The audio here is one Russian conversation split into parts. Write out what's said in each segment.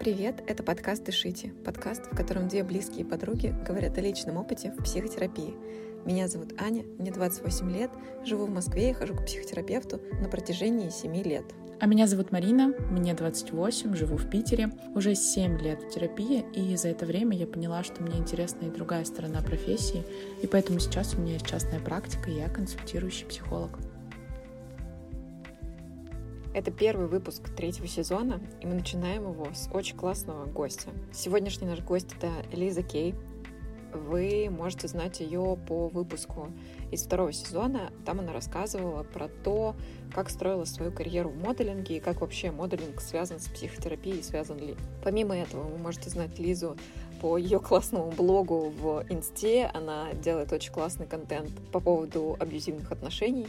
Привет, это подкаст «Дышите», подкаст, в котором две близкие подруги говорят о личном опыте в психотерапии. Меня зовут Аня, мне 28 лет, живу в Москве и хожу к психотерапевту на протяжении 7 лет. А меня зовут Марина, мне 28, живу в Питере, уже 7 лет в терапии, и за это время я поняла, что мне интересна и другая сторона профессии, и поэтому сейчас у меня есть частная практика, и я консультирующий психолог. Это первый выпуск третьего сезона, и мы начинаем его с очень классного гостя. Сегодняшний наш гость — это Элиза Кей. Вы можете знать ее по выпуску из второго сезона. Там она рассказывала про то, как строила свою карьеру в моделинге и как вообще моделинг связан с психотерапией, связан ли. Помимо этого, вы можете знать Лизу по ее классному блогу в Инсте. Она делает очень классный контент по поводу абьюзивных отношений.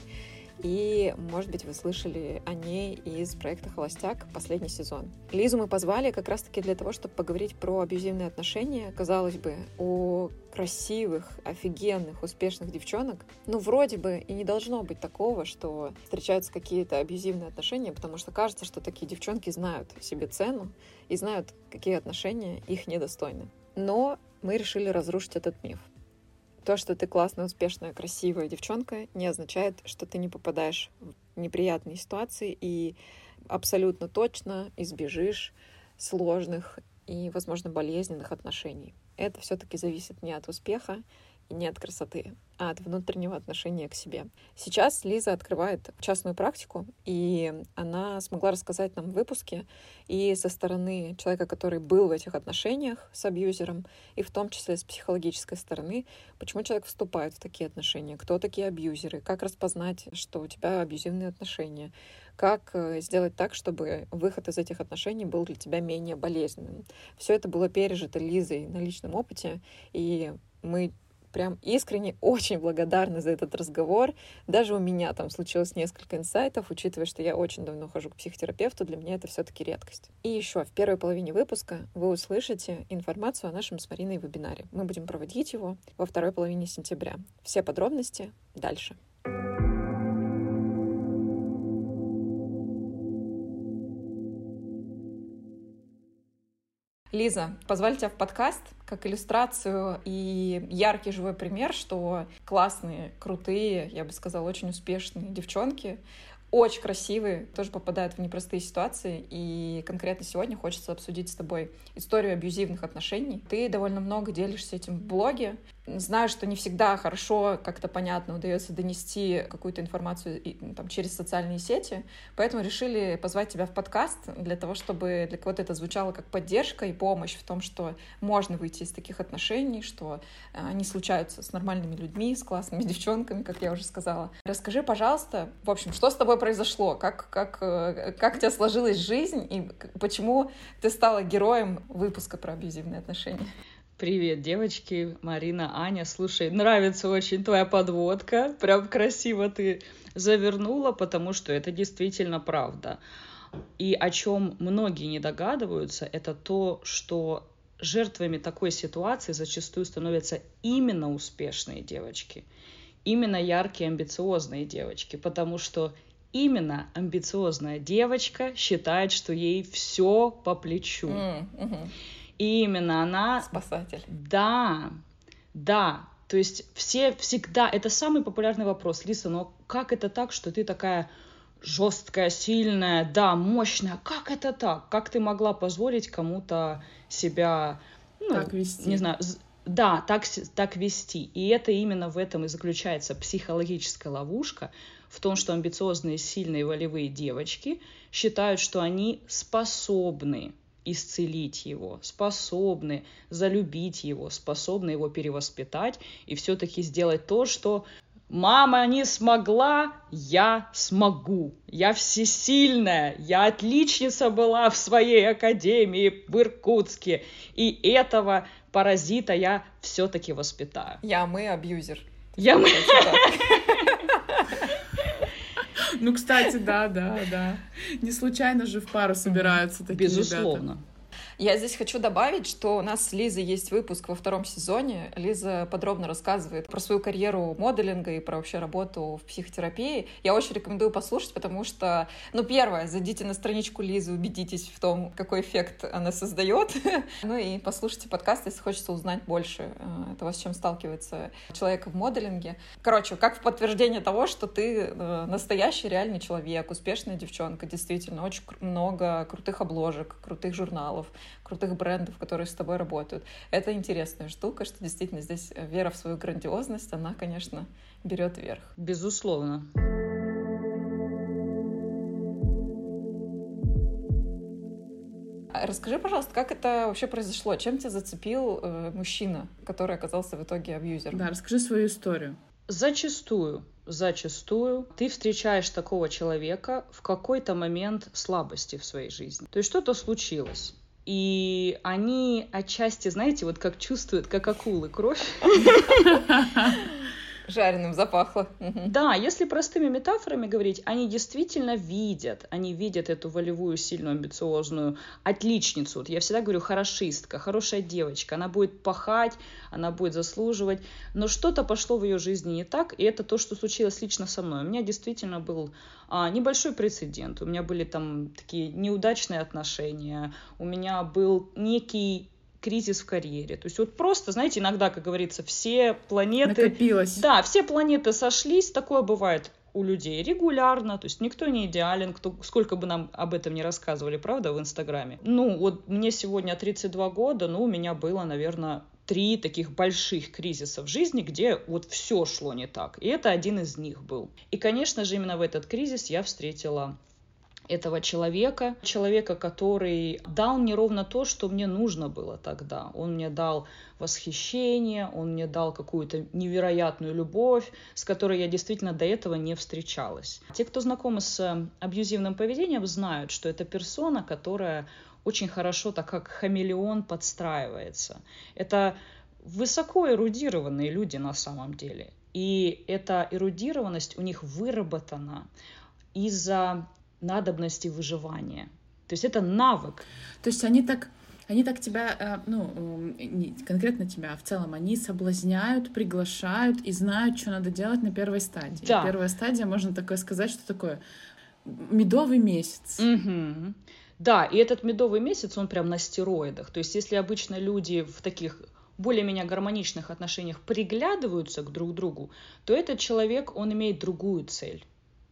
И, может быть, вы слышали о ней из проекта «Холостяк» последний сезон. Лизу мы позвали как раз-таки для того, чтобы поговорить про абьюзивные отношения. Казалось бы, о красивых, офигенных, успешных девчонок. Ну, вроде бы и не должно быть такого, что встречаются какие-то абьюзивные отношения, потому что кажется, что такие девчонки знают себе цену и знают, какие отношения их недостойны. Но мы решили разрушить этот миф. То, что ты классная, успешная, красивая девчонка, не означает, что ты не попадаешь в неприятные ситуации и абсолютно точно избежишь сложных и, возможно, болезненных отношений. Это все-таки зависит не от успеха не от красоты, а от внутреннего отношения к себе. Сейчас Лиза открывает частную практику, и она смогла рассказать нам в выпуске и со стороны человека, который был в этих отношениях с абьюзером, и в том числе с психологической стороны, почему человек вступает в такие отношения, кто такие абьюзеры, как распознать, что у тебя абьюзивные отношения, как э, сделать так, чтобы выход из этих отношений был для тебя менее болезненным. Все это было пережито Лизой на личном опыте, и мы прям искренне очень благодарна за этот разговор. Даже у меня там случилось несколько инсайтов, учитывая, что я очень давно хожу к психотерапевту, для меня это все-таки редкость. И еще в первой половине выпуска вы услышите информацию о нашем с Мариной вебинаре. Мы будем проводить его во второй половине сентября. Все подробности дальше. Лиза, позвали тебя в подкаст как иллюстрацию и яркий живой пример, что классные, крутые, я бы сказала, очень успешные девчонки очень красивые, тоже попадают в непростые ситуации. И конкретно сегодня хочется обсудить с тобой историю абьюзивных отношений. Ты довольно много делишься этим в блоге. Знаю, что не всегда хорошо, как-то понятно, удается донести какую-то информацию там, через социальные сети, поэтому решили позвать тебя в подкаст для того, чтобы для кого-то это звучало как поддержка и помощь в том, что можно выйти из таких отношений, что э, они случаются с нормальными людьми, с классными девчонками, как я уже сказала. Расскажи, пожалуйста, в общем, что с тобой произошло? Как, как, э, как у тебя сложилась жизнь и почему ты стала героем выпуска про абьюзивные отношения? Привет, девочки, Марина, Аня. Слушай, нравится очень твоя подводка. Прям красиво ты завернула, потому что это действительно правда. И о чем многие не догадываются, это то, что жертвами такой ситуации зачастую становятся именно успешные девочки, именно яркие, амбициозные девочки, потому что именно амбициозная девочка считает, что ей все по плечу. Mm-hmm. И именно она... Спасатель. Да, да. То есть все всегда... Это самый популярный вопрос. Лиса, но как это так, что ты такая жесткая, сильная, да, мощная. Как это так? Как ты могла позволить кому-то себя, ну, так вести. не знаю, да, так, так вести. И это именно в этом и заключается психологическая ловушка, в том, что амбициозные, сильные, волевые девочки считают, что они способны исцелить его, способны залюбить его, способны его перевоспитать и все-таки сделать то, что Мама не смогла, я смогу. Я всесильная, я отличница была в своей академии в Иркутске. И этого паразита я все-таки воспитаю. Я мы абьюзер. Я мы. Ну, кстати, да, да, да. Не случайно же в пару собираются такие Безусловно. ребята. Я здесь хочу добавить, что у нас с Лизой есть выпуск во втором сезоне. Лиза подробно рассказывает про свою карьеру моделинга и про вообще работу в психотерапии. Я очень рекомендую послушать, потому что, ну, первое, зайдите на страничку Лизы, убедитесь в том, какой эффект она создает. ну и послушайте подкаст, если хочется узнать больше э, того, с чем сталкивается человек в моделинге. Короче, как в подтверждение того, что ты э, настоящий реальный человек, успешная девчонка, действительно, очень много крутых обложек, крутых журналов, крутых брендов, которые с тобой работают. Это интересная штука, что действительно здесь вера в свою грандиозность, она, конечно, берет верх. Безусловно. А расскажи, пожалуйста, как это вообще произошло? Чем тебя зацепил э, мужчина, который оказался в итоге абьюзером? Да, расскажи свою историю. Зачастую, зачастую ты встречаешь такого человека в какой-то момент слабости в своей жизни. То есть что-то случилось. И они отчасти, знаете, вот как чувствуют, как акулы, кровь. жареным запахло. Да, если простыми метафорами говорить, они действительно видят, они видят эту волевую, сильную, амбициозную отличницу. Вот я всегда говорю, хорошистка, хорошая девочка, она будет пахать, она будет заслуживать, но что-то пошло в ее жизни не так, и это то, что случилось лично со мной. У меня действительно был а, небольшой прецедент, у меня были там такие неудачные отношения, у меня был некий кризис в карьере. То есть вот просто, знаете, иногда, как говорится, все планеты... Накопилось. Да, все планеты сошлись, такое бывает у людей регулярно, то есть никто не идеален, кто, сколько бы нам об этом не рассказывали, правда, в Инстаграме. Ну, вот мне сегодня 32 года, ну, у меня было, наверное, три таких больших кризиса в жизни, где вот все шло не так. И это один из них был. И, конечно же, именно в этот кризис я встретила этого человека, человека, который дал мне ровно то, что мне нужно было тогда. Он мне дал восхищение, он мне дал какую-то невероятную любовь, с которой я действительно до этого не встречалась. Те, кто знакомы с абьюзивным поведением, знают, что это персона, которая очень хорошо, так как хамелеон, подстраивается. Это высоко эрудированные люди на самом деле. И эта эрудированность у них выработана из-за надобности выживания. То есть это навык. То есть они так они так тебя, э, ну, не конкретно тебя, а в целом, они соблазняют, приглашают и знают, что надо делать на первой стадии. Да. Первая стадия, можно такое сказать, что такое медовый месяц. Угу. Да, и этот медовый месяц, он прям на стероидах. То есть если обычно люди в таких более-менее гармоничных отношениях приглядываются к друг другу, то этот человек, он имеет другую цель.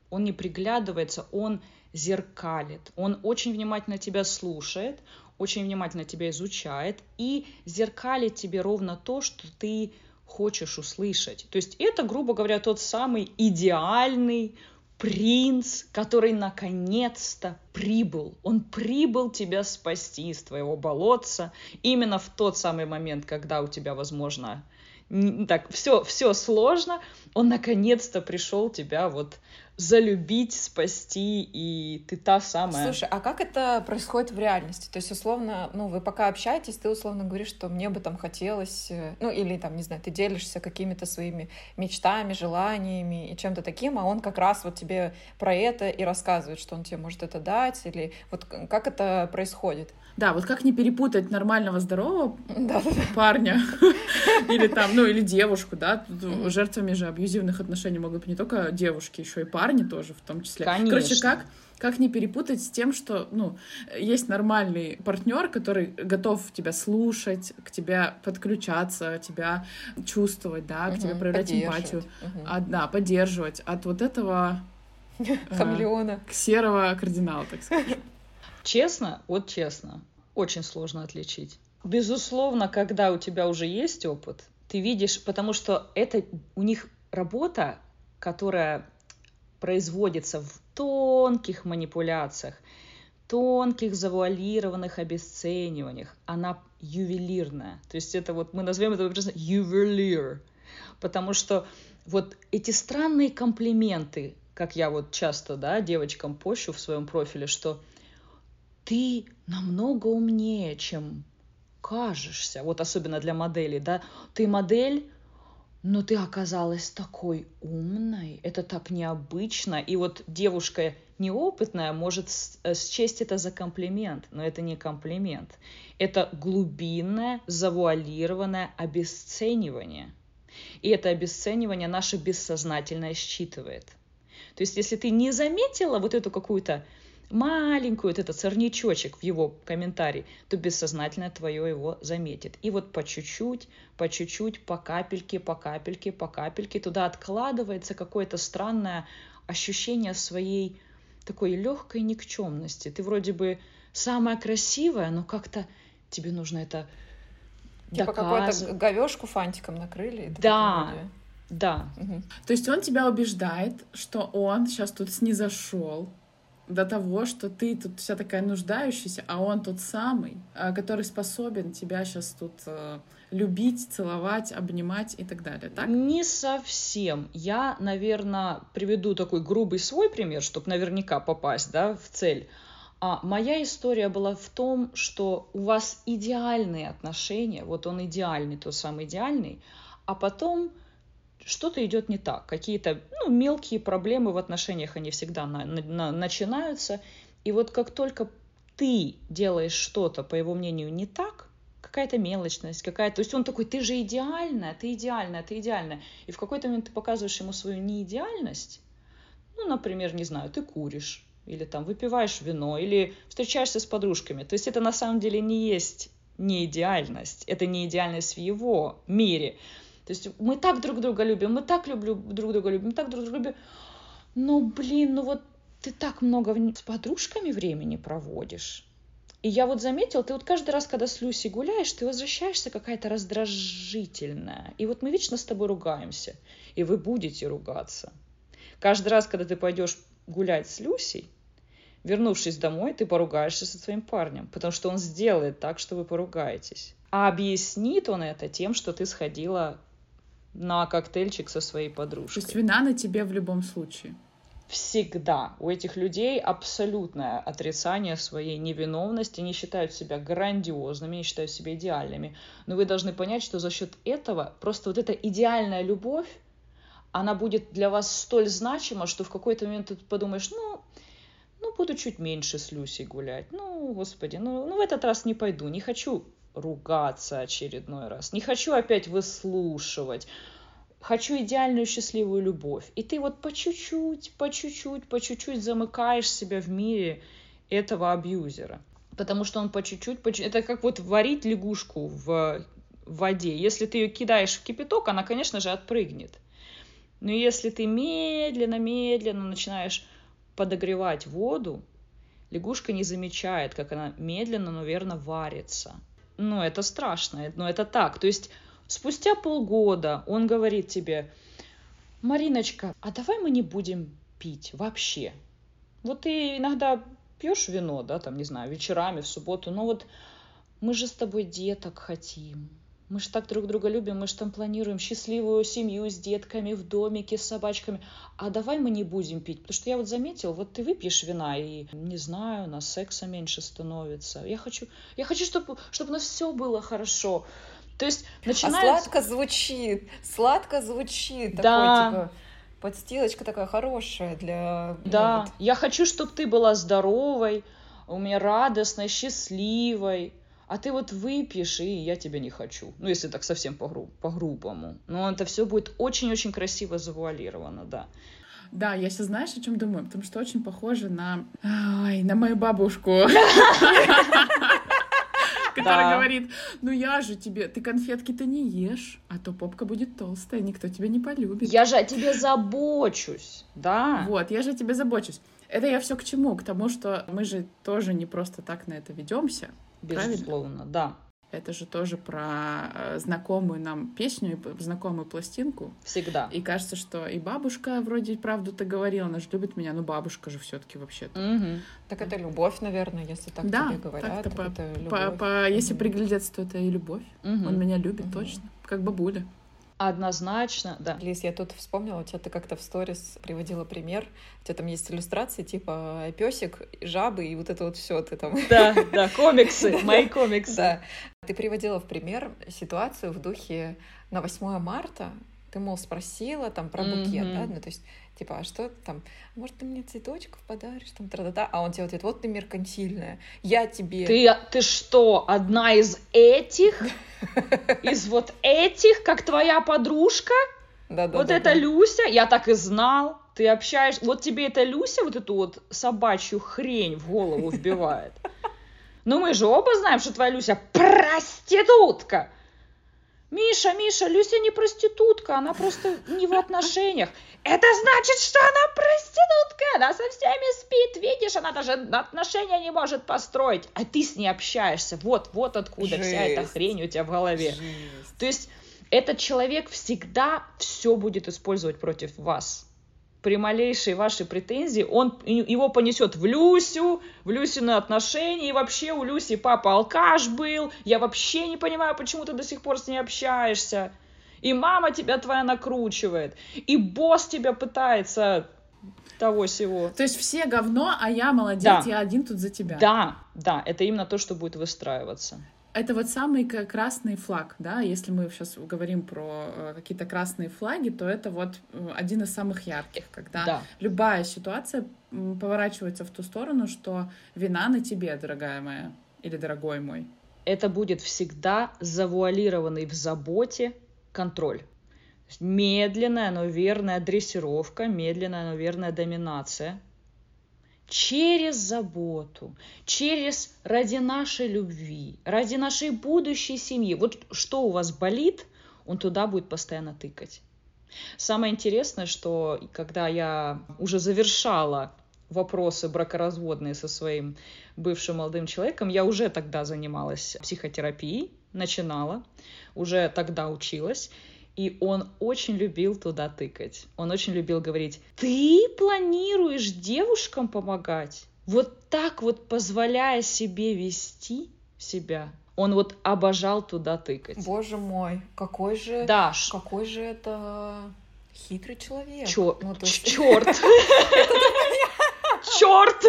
Он не приглядывается, он зеркалит. Он очень внимательно тебя слушает, очень внимательно тебя изучает и зеркалит тебе ровно то, что ты хочешь услышать. То есть это, грубо говоря, тот самый идеальный принц, который наконец-то прибыл. Он прибыл тебя спасти из твоего болотца именно в тот самый момент, когда у тебя, возможно, так все, все сложно, он наконец-то пришел тебя вот залюбить, спасти, и ты та самая. Слушай, а как это происходит в реальности? То есть, условно, ну, вы пока общаетесь, ты условно говоришь, что мне бы там хотелось, э, ну, или там, не знаю, ты делишься какими-то своими мечтами, желаниями и чем-то таким, а он как раз вот тебе про это и рассказывает, что он тебе может это дать, или вот как это происходит? Да, вот как не перепутать нормального, здорового парня или там, ну, или девушку, да, жертвами же абьюзивных отношений могут быть не только девушки, еще и парни тоже в том числе. Конечно. Короче, как как не перепутать с тем, что, ну, есть нормальный партнер, который готов тебя слушать, к тебе подключаться, тебя чувствовать, да, к угу, тебе проявлять эмпатию, угу. да, поддерживать от вот этого хамелеона, э, серого кардинала, так сказать. Честно, вот честно, очень сложно отличить. Безусловно, когда у тебя уже есть опыт, ты видишь, потому что это у них работа, которая производится в тонких манипуляциях, тонких завуалированных обесцениваниях. Она ювелирная. То есть это вот мы назовем это просто ювелир. Потому что вот эти странные комплименты, как я вот часто, да, девочкам пощу в своем профиле, что ты намного умнее, чем кажешься. Вот особенно для моделей, да. Ты модель, но ты оказалась такой умной. Это так необычно. И вот девушка неопытная может э, счесть это за комплимент, но это не комплимент. Это глубинное, завуалированное обесценивание. И это обесценивание наше бессознательное считывает. То есть, если ты не заметила вот эту какую-то маленькую, вот этот сорнячочек в его комментарии, то бессознательно твое его заметит. И вот по чуть-чуть, по чуть-чуть, по капельке, по капельке, по капельке туда откладывается какое-то странное ощущение своей такой легкой никчемности. Ты вроде бы самая красивая, но как-то тебе нужно это Типа какую-то говешку фантиком накрыли. Да, да. Угу. То есть он тебя убеждает, что он сейчас тут снизошел до того, что ты тут вся такая нуждающаяся, а он тот самый, а, который способен тебя сейчас тут э, любить, целовать, обнимать и так далее, так? Не совсем. Я, наверное, приведу такой грубый свой пример, чтобы наверняка попасть да, в цель. А моя история была в том, что у вас идеальные отношения, вот он идеальный, тот самый идеальный, а потом что-то идет не так, какие-то ну, мелкие проблемы в отношениях, они всегда на, на, начинаются, и вот как только ты делаешь что-то, по его мнению, не так, какая-то мелочность, какая-то... То есть он такой, ты же идеальная, ты идеальная, ты идеальная. И в какой-то момент ты показываешь ему свою неидеальность. Ну, например, не знаю, ты куришь, или там выпиваешь вино, или встречаешься с подружками. То есть это на самом деле не есть не идеальность, это не идеальность в его мире. То есть мы так друг друга любим, мы так люблю, друг друга любим, мы так друг друга любим. Но, блин, ну вот ты так много с подружками времени проводишь. И я вот заметил, ты вот каждый раз, когда с Люси гуляешь, ты возвращаешься какая-то раздражительная. И вот мы вечно с тобой ругаемся. И вы будете ругаться. Каждый раз, когда ты пойдешь гулять с Люсей, вернувшись домой, ты поругаешься со своим парнем, потому что он сделает так, что вы поругаетесь. А объяснит он это тем, что ты сходила на коктейльчик со своей подружкой. То есть вина на тебе в любом случае. Всегда. У этих людей абсолютное отрицание своей невиновности. Они считают себя грандиозными, они считают себя идеальными. Но вы должны понять, что за счет этого просто вот эта идеальная любовь, она будет для вас столь значима, что в какой-то момент ты подумаешь, ну, ну, буду чуть меньше с Люсей гулять. Ну, господи, ну, ну в этот раз не пойду, не хочу ругаться очередной раз. Не хочу опять выслушивать. Хочу идеальную счастливую любовь. И ты вот по чуть-чуть, по чуть-чуть, по чуть-чуть замыкаешь себя в мире этого абьюзера. Потому что он по чуть-чуть, по чуть... это как вот варить лягушку в воде. Если ты ее кидаешь в кипяток, она, конечно же, отпрыгнет. Но если ты медленно-медленно начинаешь подогревать воду, лягушка не замечает, как она медленно, но верно варится ну, это страшно, но это так. То есть спустя полгода он говорит тебе, Мариночка, а давай мы не будем пить вообще. Вот ты иногда пьешь вино, да, там, не знаю, вечерами, в субботу, но вот мы же с тобой деток хотим. Мы же так друг друга любим, мы же там планируем счастливую семью с детками в домике, с собачками. А давай мы не будем пить, потому что я вот заметил, вот ты выпьешь вина, и, не знаю, у нас секса меньше становится. Я хочу, я хочу чтобы, чтобы у нас все было хорошо. То есть начинается... А сладко звучит, сладко звучит. Да. Такой, типа, подстилочка такая хорошая для... Ну да, ну, вот. я хочу, чтобы ты была здоровой, у меня радостной, счастливой а ты вот выпьешь, и я тебя не хочу. Ну, если так совсем по-гру- по-грубому. Но это все будет очень-очень красиво завуалировано, да. Да, я сейчас знаешь, о чем думаю? Потому что очень похоже на... Ой, на мою бабушку. Которая говорит, ну я же тебе, ты конфетки-то не ешь, а то попка будет толстая, никто тебя не полюбит. Я же о тебе забочусь, да. Вот, я же о тебе забочусь. Это я все к чему? К тому, что мы же тоже не просто так на это ведемся. Безусловно, Правильно? да. Это же тоже про э, знакомую нам песню и знакомую пластинку. Всегда. И кажется, что и бабушка вроде правду-то говорила, она же любит меня, но бабушка же все-таки вообще-то. Угу. Так это любовь, наверное, если так да, тебе говорят. Так-то так по, это любовь. По, по, если угу. приглядеться, то это и любовь. Угу. Он меня любит угу. точно, как бабуля. Однозначно, да. Лиз, я тут вспомнила, у тебя ты как-то в сторис приводила пример. У тебя там есть иллюстрации типа песик, жабы и вот это вот все ты там. Да, да, комиксы, мои комиксы. Да. Ты приводила в пример ситуацию в духе на 8 марта ты, мол, спросила там про букет, mm-hmm. да, ну, то есть типа, а что там, может, ты мне цветочков подаришь, там, тра-та-та, а он тебе ответ, вот ты меркантильная, я тебе... Ты, ты что, одна из этих? Из вот этих, как твоя подружка? Да, да, вот да, это да. Люся, я так и знал. Ты общаешься, вот тебе эта Люся вот эту вот собачью хрень в голову вбивает. Ну мы же оба знаем, что твоя Люся проститутка. Миша, Миша, Люся не проститутка, она просто не в отношениях. Это значит, что она проститутка, она со всеми спит, видишь, она даже отношения не может построить, а ты с ней общаешься. Вот, вот откуда вся эта Жесть. хрень у тебя в голове. Жесть. То есть этот человек всегда все будет использовать против вас. При малейшей вашей претензии он его понесет в Люсю, в Люсины отношения, и вообще у Люси папа алкаш был, я вообще не понимаю, почему ты до сих пор с ней общаешься. И мама тебя твоя накручивает, и босс тебя пытается того всего. То есть все говно, а я молодец, Да. я один тут за тебя. Да, да, это именно то, что будет выстраиваться. Это вот самый красный флаг, да, если мы сейчас говорим про э, какие-то красные флаги, то это вот э, один из самых ярких, когда Да. любая ситуация поворачивается в ту сторону, что вина на тебе, дорогая моя, или дорогой мой. это будет всегда завуалированный в заботе контроль. Медленная, но верная дрессировка, медленная, но верная доминация. Через заботу, через ради нашей любви, ради нашей будущей семьи. Вот что у вас болит, он туда будет постоянно тыкать. Самое интересное, что когда я уже завершала вопросы бракоразводные со своим бывшим молодым человеком, я уже тогда занималась психотерапией, начинала, уже тогда училась, и он очень любил туда тыкать. Он очень любил говорить, ты планируешь девушкам помогать? Вот так вот позволяя себе вести себя, он вот обожал туда тыкать. Боже мой, какой же... Да, ш- Какой же это хитрый человек. Ну, то ч- есть- черт! Черт!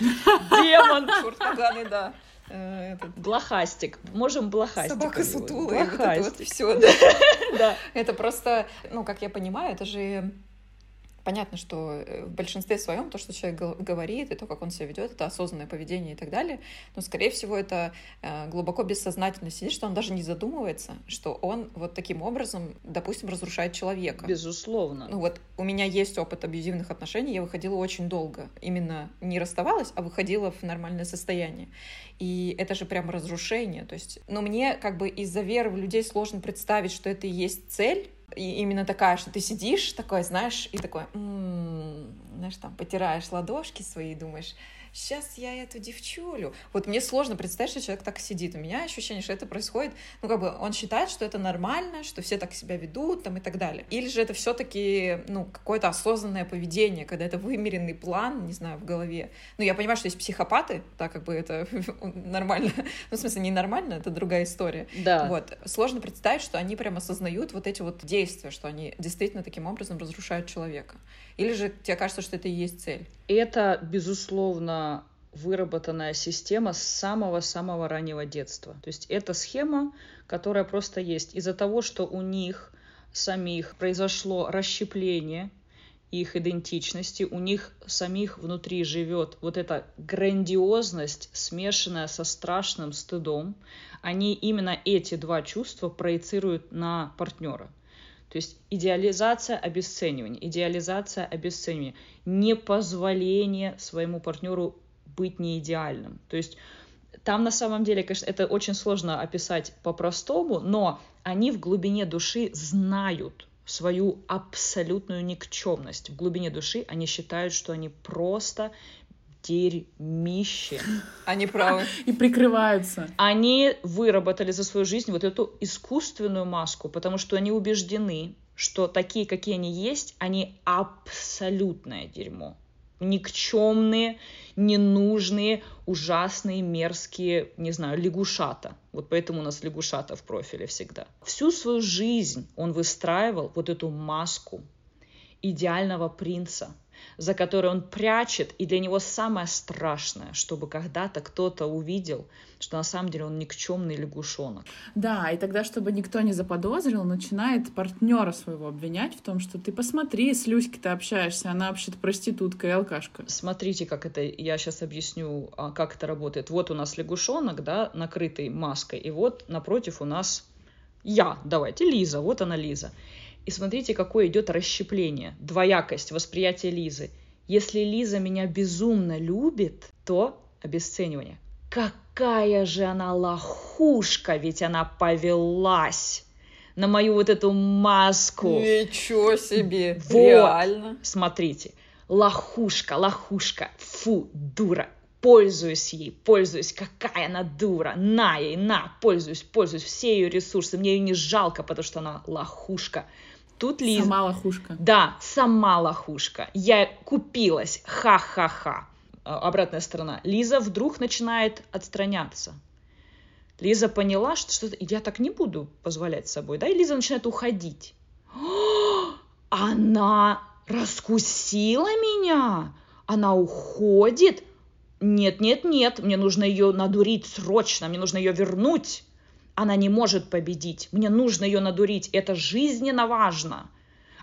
Демон! Черт поганый, да. Э, этот, Блохастик. Можем блохастик. Собака сутулая, вот это вот Блохастик. все. Да. Это просто, ну, как я понимаю, это же понятно, что э, в большинстве своем то, что человек говорит, и то, как он себя ведет, это осознанное поведение и так далее. Но, скорее всего, это э, глубоко бессознательно сидит, что он даже не задумывается, что он вот таким образом, допустим, разрушает человека. Безусловно. Ну вот у меня есть опыт абьюзивных отношений, я выходила очень долго. Именно не расставалась, а выходила в нормальное состояние. И это же прям разрушение. То есть, но мне как бы из-за веры в людей сложно представить, что это и есть цель. И именно такая, что ты сидишь такой, знаешь, и такой, «М-м-м», знаешь, там, потираешь ладошки свои и думаешь, сейчас я эту девчулю. Вот мне сложно представить, что человек так сидит. У меня ощущение, что это происходит, ну, как бы он считает, что это нормально, что все так себя ведут, там, и так далее. Или же это все-таки, ну, какое-то осознанное поведение, когда это вымеренный план, не знаю, в голове. Ну, я понимаю, что есть психопаты, так как бы это нормально. Ну, в смысле, не нормально, это другая история. Да. Вот. Сложно представить, что они прям осознают вот эти вот действия, что они действительно таким образом разрушают человека. Или же тебе кажется, что это и есть цель? Это, безусловно, выработанная система с самого-самого раннего детства. То есть это схема, которая просто есть. Из-за того, что у них самих произошло расщепление их идентичности, у них самих внутри живет вот эта грандиозность, смешанная со страшным стыдом, они именно эти два чувства проецируют на партнера. То есть идеализация, обесценивание, идеализация, обесценивание, непозволение своему партнеру быть неидеальным. То есть там на самом деле, конечно, это очень сложно описать по-простому, но они в глубине души знают свою абсолютную никчемность. В глубине души они считают, что они просто дерьмище. Они правы. И прикрываются. Они выработали за свою жизнь вот эту искусственную маску, потому что они убеждены, что такие, какие они есть, они абсолютное дерьмо. Никчемные, ненужные, ужасные, мерзкие, не знаю, лягушата. Вот поэтому у нас лягушата в профиле всегда. Всю свою жизнь он выстраивал вот эту маску идеального принца, за которой он прячет, и для него самое страшное, чтобы когда-то кто-то увидел, что на самом деле он никчемный лягушонок. Да, и тогда, чтобы никто не заподозрил, начинает партнера своего обвинять в том, что ты посмотри, с Люськой ты общаешься, она вообще-то проститутка и алкашка. Смотрите, как это, я сейчас объясню, а, как это работает. Вот у нас лягушонок, да, накрытый маской, и вот напротив у нас я, давайте, Лиза, вот она Лиза. И смотрите, какое идет расщепление, двоякость восприятия Лизы. Если Лиза меня безумно любит, то обесценивание. Какая же она лохушка, ведь она повелась на мою вот эту маску. Ничего себе, вот. реально. Смотрите, лохушка, лохушка, фу, дура, пользуюсь ей, пользуюсь, какая она дура, на ей, на, пользуюсь, пользуюсь, все ее ресурсы, мне ее не жалко, потому что она лохушка. Тут Лиза... Сама лохушка. Да, сама лохушка. Я купилась, ха-ха-ха. А, обратная сторона. Лиза вдруг начинает отстраняться. Лиза поняла, что, что я так не буду позволять собой, да, и Лиза начинает уходить. Она раскусила меня, она уходит. Нет, нет, нет, мне нужно ее надурить срочно, мне нужно ее вернуть она не может победить. Мне нужно ее надурить. Это жизненно важно.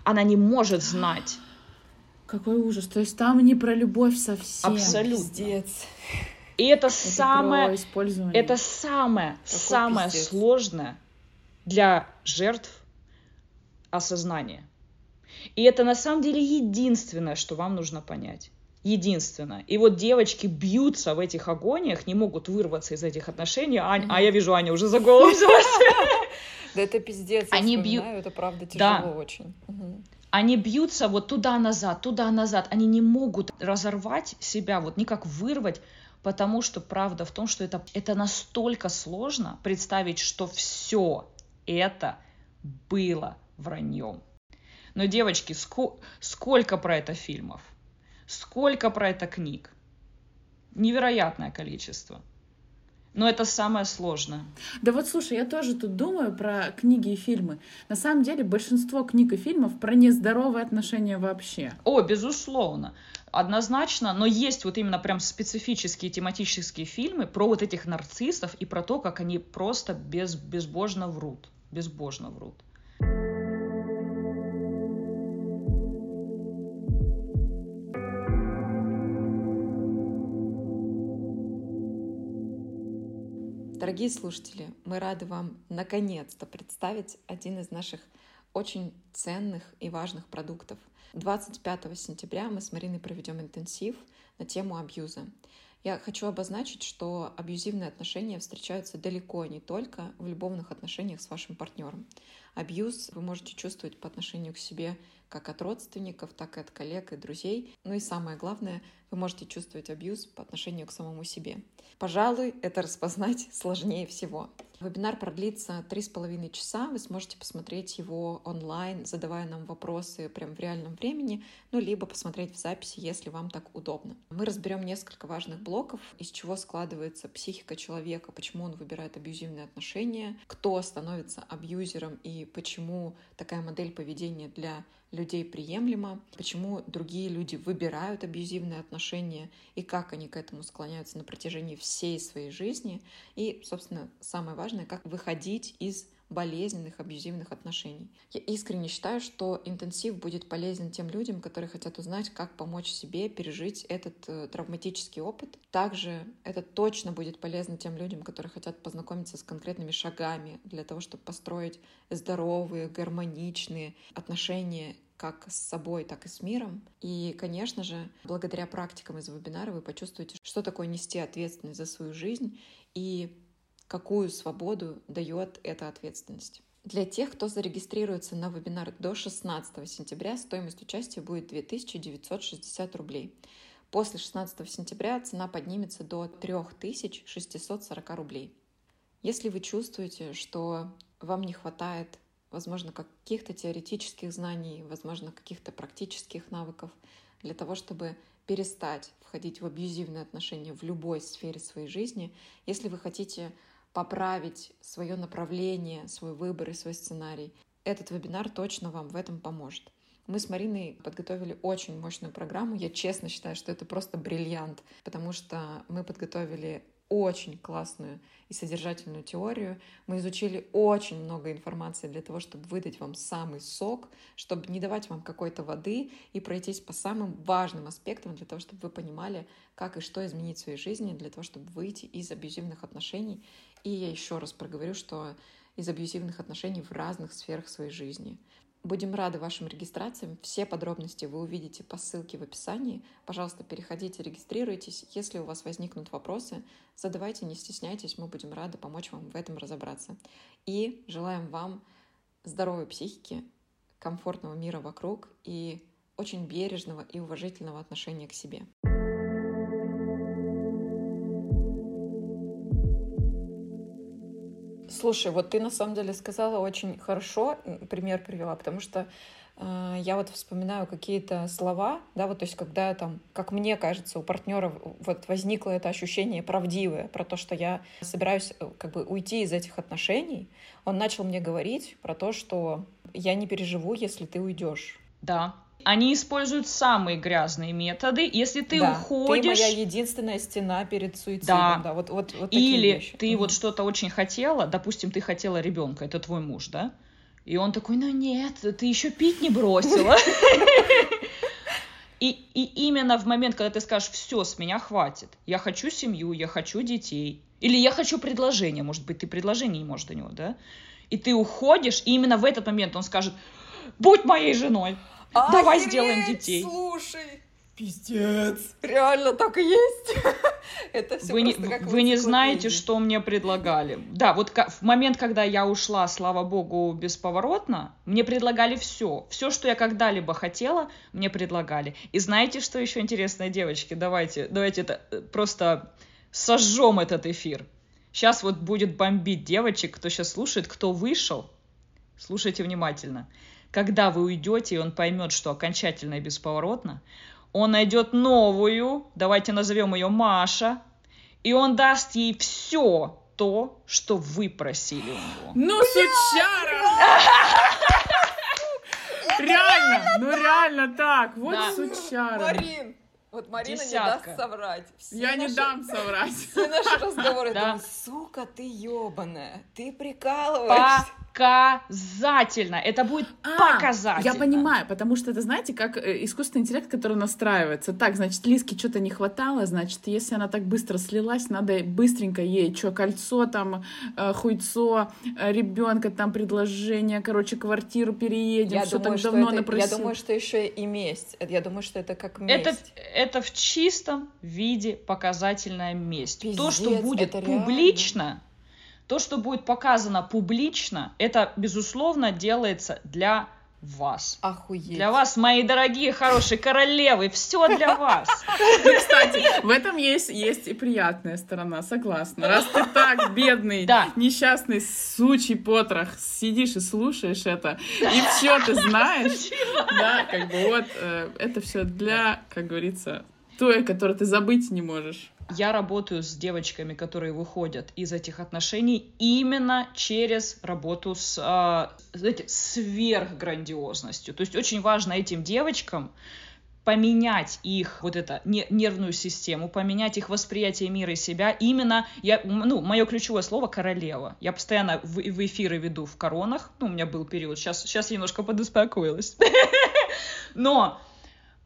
Она не может знать. Какой ужас. То есть там не про любовь совсем. Абсолютно. Пиздец. И это, это самое, это самое, Какой самое пиздец. сложное для жертв осознание. И это на самом деле единственное, что вам нужно понять единственное. И вот девочки бьются в этих агониях, не могут вырваться из этих отношений. Ань, mm-hmm. А я вижу, Аня уже за голову взялась. Да это пиздец, Они бьют, это правда тяжело очень. Они бьются вот туда-назад, туда-назад. Они не могут разорвать себя, вот никак вырвать, потому что правда в том, что это, это настолько сложно представить, что все это было враньем. Но, девочки, ско- сколько про это фильмов? Сколько про это книг? Невероятное количество. Но это самое сложное. Да вот слушай, я тоже тут думаю про книги и фильмы. На самом деле большинство книг и фильмов про нездоровые отношения вообще. О, безусловно. Однозначно, но есть вот именно прям специфические тематические фильмы про вот этих нарциссов и про то, как они просто без, безбожно врут. Безбожно врут. Дорогие слушатели, мы рады вам наконец-то представить один из наших очень ценных и важных продуктов. 25 сентября мы с Мариной проведем интенсив на тему абьюза. Я хочу обозначить, что абьюзивные отношения встречаются далеко не только в любовных отношениях с вашим партнером. Абьюз вы можете чувствовать по отношению к себе как от родственников, так и от коллег и друзей. Ну и самое главное, вы можете чувствовать абьюз по отношению к самому себе. Пожалуй, это распознать сложнее всего. Вебинар продлится три с половиной часа. Вы сможете посмотреть его онлайн, задавая нам вопросы прямо в реальном времени, ну, либо посмотреть в записи, если вам так удобно. Мы разберем несколько важных блоков, из чего складывается психика человека, почему он выбирает абьюзивные отношения, кто становится абьюзером и почему такая модель поведения для людей приемлема, почему другие люди выбирают абьюзивные отношения и как они к этому склоняются на протяжении всей своей жизни. И, собственно, самое важное, как выходить из болезненных, абьюзивных отношений. Я искренне считаю, что интенсив будет полезен тем людям, которые хотят узнать, как помочь себе пережить этот э, травматический опыт. Также это точно будет полезно тем людям, которые хотят познакомиться с конкретными шагами для того, чтобы построить здоровые, гармоничные отношения как с собой, так и с миром. И, конечно же, благодаря практикам из вебинара вы почувствуете, что такое нести ответственность за свою жизнь и какую свободу дает эта ответственность. Для тех, кто зарегистрируется на вебинар до 16 сентября, стоимость участия будет 2960 рублей. После 16 сентября цена поднимется до 3640 рублей. Если вы чувствуете, что вам не хватает, возможно, каких-то теоретических знаний, возможно, каких-то практических навыков для того, чтобы перестать входить в абьюзивные отношения в любой сфере своей жизни, если вы хотите поправить свое направление, свой выбор и свой сценарий, этот вебинар точно вам в этом поможет. Мы с Мариной подготовили очень мощную программу. Я честно считаю, что это просто бриллиант, потому что мы подготовили очень классную и содержательную теорию. Мы изучили очень много информации для того, чтобы выдать вам самый сок, чтобы не давать вам какой-то воды и пройтись по самым важным аспектам для того, чтобы вы понимали, как и что изменить в своей жизни, для того, чтобы выйти из абьюзивных отношений. И я еще раз проговорю, что из абьюзивных отношений в разных сферах своей жизни. Будем рады вашим регистрациям. Все подробности вы увидите по ссылке в описании. Пожалуйста, переходите, регистрируйтесь. Если у вас возникнут вопросы, задавайте, не стесняйтесь. Мы будем рады помочь вам в этом разобраться. И желаем вам здоровой психики, комфортного мира вокруг и очень бережного и уважительного отношения к себе. Слушай, вот ты на самом деле сказала очень хорошо, пример привела, потому что э, я вот вспоминаю какие-то слова, да, вот то есть когда там, как мне кажется, у партнера вот возникло это ощущение правдивое про то, что я собираюсь э, как бы уйти из этих отношений, он начал мне говорить про то, что я не переживу, если ты уйдешь. Да, они используют самые грязные методы. Если ты да, уходишь... Ты моя единственная стена перед суицидом. Да. да вот, вот, вот Или вещи. ты mm вот что-то очень хотела, допустим, ты хотела ребенка, это твой муж, да? И он такой, ну нет, ты еще пить не бросила. И, и именно в момент, когда ты скажешь, все, с меня хватит, я хочу семью, я хочу детей, или я хочу предложение, может быть, ты предложение не можешь до него, да? И ты уходишь, и именно в этот момент он скажет, будь моей женой, Давай сделаем детей. Слушай, Пиздец. Реально так и есть. Это все вы не, как вы не знаете, что мне предлагали. Да, вот в момент, когда я ушла, слава богу, бесповоротно, мне предлагали все. Все, что я когда-либо хотела, мне предлагали. И знаете, что еще интересное, девочки? Давайте, давайте это э, просто сожжем этот эфир. Сейчас вот будет бомбить девочек, кто сейчас слушает, кто вышел. Слушайте внимательно. Когда вы уйдете, и он поймет, что окончательно и бесповоротно, он найдет новую, давайте назовем ее Маша, и он даст ей все то, что вы просили у него. Ну, сучара! Реально, ну реально так, вот сучара. Марин, вот Марина Десятка. не даст соврать. Все Я наши... не дам соврать. Все наши разговоры. Да. Сука, ты ебаная. Ты прикалываешься показательно. Это будет а, показательно. Я понимаю, потому что это, знаете, как э, искусственный интеллект, который настраивается. Так, значит, Лиске что-то не хватало, значит, если она так быстро слилась, надо быстренько ей, что, кольцо там, э, хуйцо, э, ребенка там, предложение, короче, квартиру переедем, я все думаю, так давно это, напросил. Я думаю, что еще и месть. Я думаю, что это как месть. Это, это в чистом виде показательная месть. Пиздец, То, что будет публично, реально то, что будет показано публично, это, безусловно, делается для вас. Охуеть. Для вас, мои дорогие, хорошие королевы, все для вас. Ну, кстати, в этом есть, есть и приятная сторона, согласна. Раз ты так бедный, да. несчастный, сучий потрох, сидишь и слушаешь это, и все ты знаешь, да, как бы вот, э, это все для, как говорится, той, которую ты забыть не можешь. Я работаю с девочками, которые выходят из этих отношений именно через работу с, э, знаете, сверхграндиозностью. То есть очень важно этим девочкам поменять их вот это нервную систему, поменять их восприятие мира и себя. Именно я, ну, мое ключевое слово королева. Я постоянно в, в эфиры веду в коронах. Ну, у меня был период. Сейчас, сейчас я немножко подуспокоилась. Но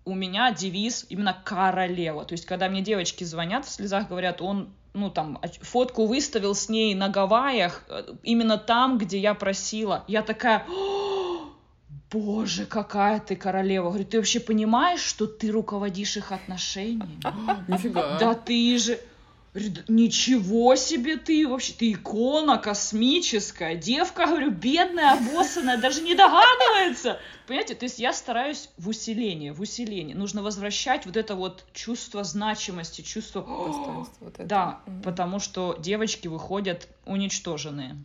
у меня девиз именно королева. То есть, когда мне девочки звонят в слезах, говорят, он, ну, там, фотку выставил с ней на Гавайях, э, именно там, где я просила. Я такая, боже, какая ты королева. Говорю, ты вообще понимаешь, что ты руководишь их отношениями? Нифига. Да ты же... Ничего себе ты вообще, ты икона космическая, девка, говорю, бедная, обоссанная, даже не догадывается. Понимаете, то есть я стараюсь в усилении, в усилении. Нужно возвращать вот это вот чувство значимости, чувство... Вот да, угу. потому что девочки выходят уничтоженные.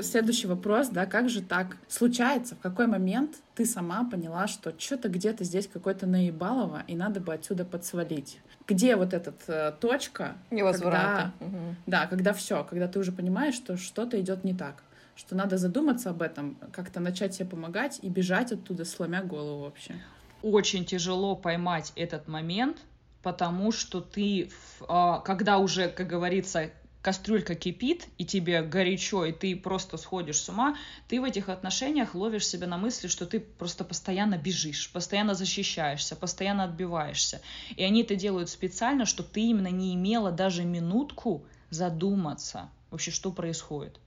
Следующий вопрос, да, как же так случается, в какой момент ты сама поняла, что что-то где-то здесь какой-то наебалово, и надо бы отсюда подсвалить? Где вот эта э, точка? Невозврата. Когда, угу. Да, когда все, когда ты уже понимаешь, что что-то идет не так что надо задуматься об этом, как-то начать себе помогать и бежать оттуда, сломя голову вообще. Очень тяжело поймать этот момент, потому что ты, а, когда уже, как говорится, кастрюлька кипит, и тебе горячо, и ты просто сходишь с ума, ты в этих отношениях ловишь себя на мысли, что ты просто постоянно бежишь, постоянно защищаешься, постоянно отбиваешься. И они это делают специально, чтобы ты именно не имела даже минутку задуматься вообще, что происходит.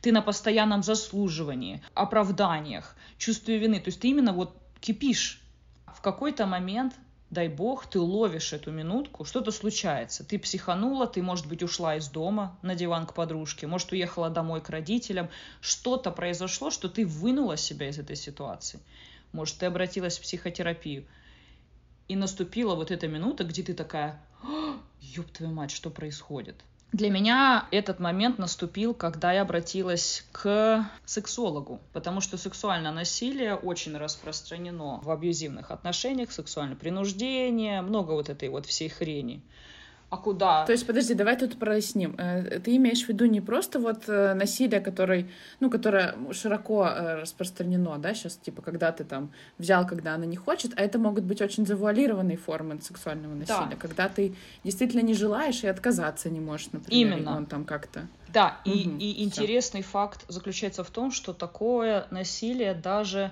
Ты на постоянном заслуживании, оправданиях, чувстве вины. То есть ты именно вот кипишь. В какой-то момент дай бог, ты ловишь эту минутку, что-то случается. Ты психанула, ты, может быть, ушла из дома на диван к подружке, может, уехала домой к родителям. Что-то произошло, что ты вынула себя из этой ситуации. Может, ты обратилась в психотерапию. И наступила вот эта минута, где ты такая, ёб твою мать, что происходит? Для меня этот момент наступил, когда я обратилась к сексологу, потому что сексуальное насилие очень распространено в абьюзивных отношениях, сексуальное принуждение, много вот этой вот всей хрени а куда? То есть, подожди, давай тут проясним. Э, ты имеешь в виду не просто вот э, насилие, которое, ну, которое широко э, распространено, да, сейчас, типа, когда ты там взял, когда она не хочет, а это могут быть очень завуалированные формы сексуального насилия, да. когда ты действительно не желаешь и отказаться не можешь, например. Именно. Он там как-то... Да, угу, и, и интересный факт заключается в том, что такое насилие даже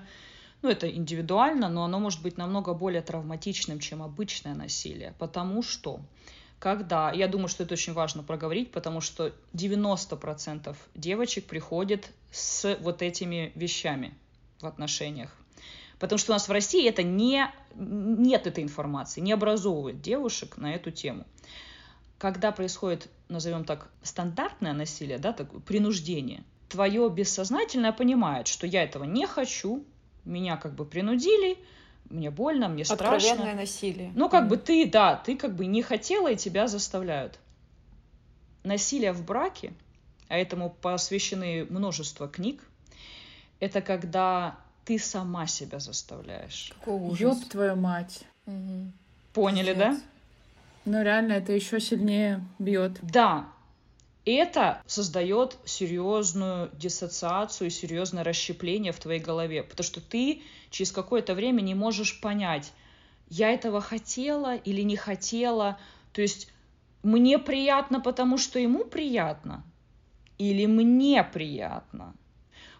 ну, это индивидуально, но оно может быть намного более травматичным, чем обычное насилие, потому что когда, я думаю, что это очень важно проговорить, потому что 90% девочек приходят с вот этими вещами в отношениях. Потому что у нас в России это не, нет этой информации, не образовывает девушек на эту тему. Когда происходит, назовем так, стандартное насилие, да, так, принуждение, твое бессознательное понимает, что я этого не хочу, меня как бы принудили, мне больно, мне страшно. Откровенное насилие. Ну, как mm. бы ты, да, ты как бы не хотела, и тебя заставляют. Насилие в браке, а этому посвящены множество книг, это когда ты сама себя заставляешь. Какой ужас. Ёб твою мать. Угу. Поняли, Пиздец. да? Ну, реально, это еще сильнее бьет. Да, это создает серьезную диссоциацию, серьезное расщепление в твоей голове, потому что ты через какое-то время не можешь понять, я этого хотела или не хотела, то есть мне приятно, потому что ему приятно, или мне приятно.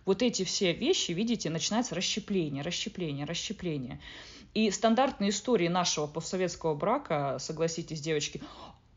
Вот эти все вещи, видите, начинается расщепление, расщепление, расщепление. И стандартные истории нашего постсоветского брака, согласитесь, девочки,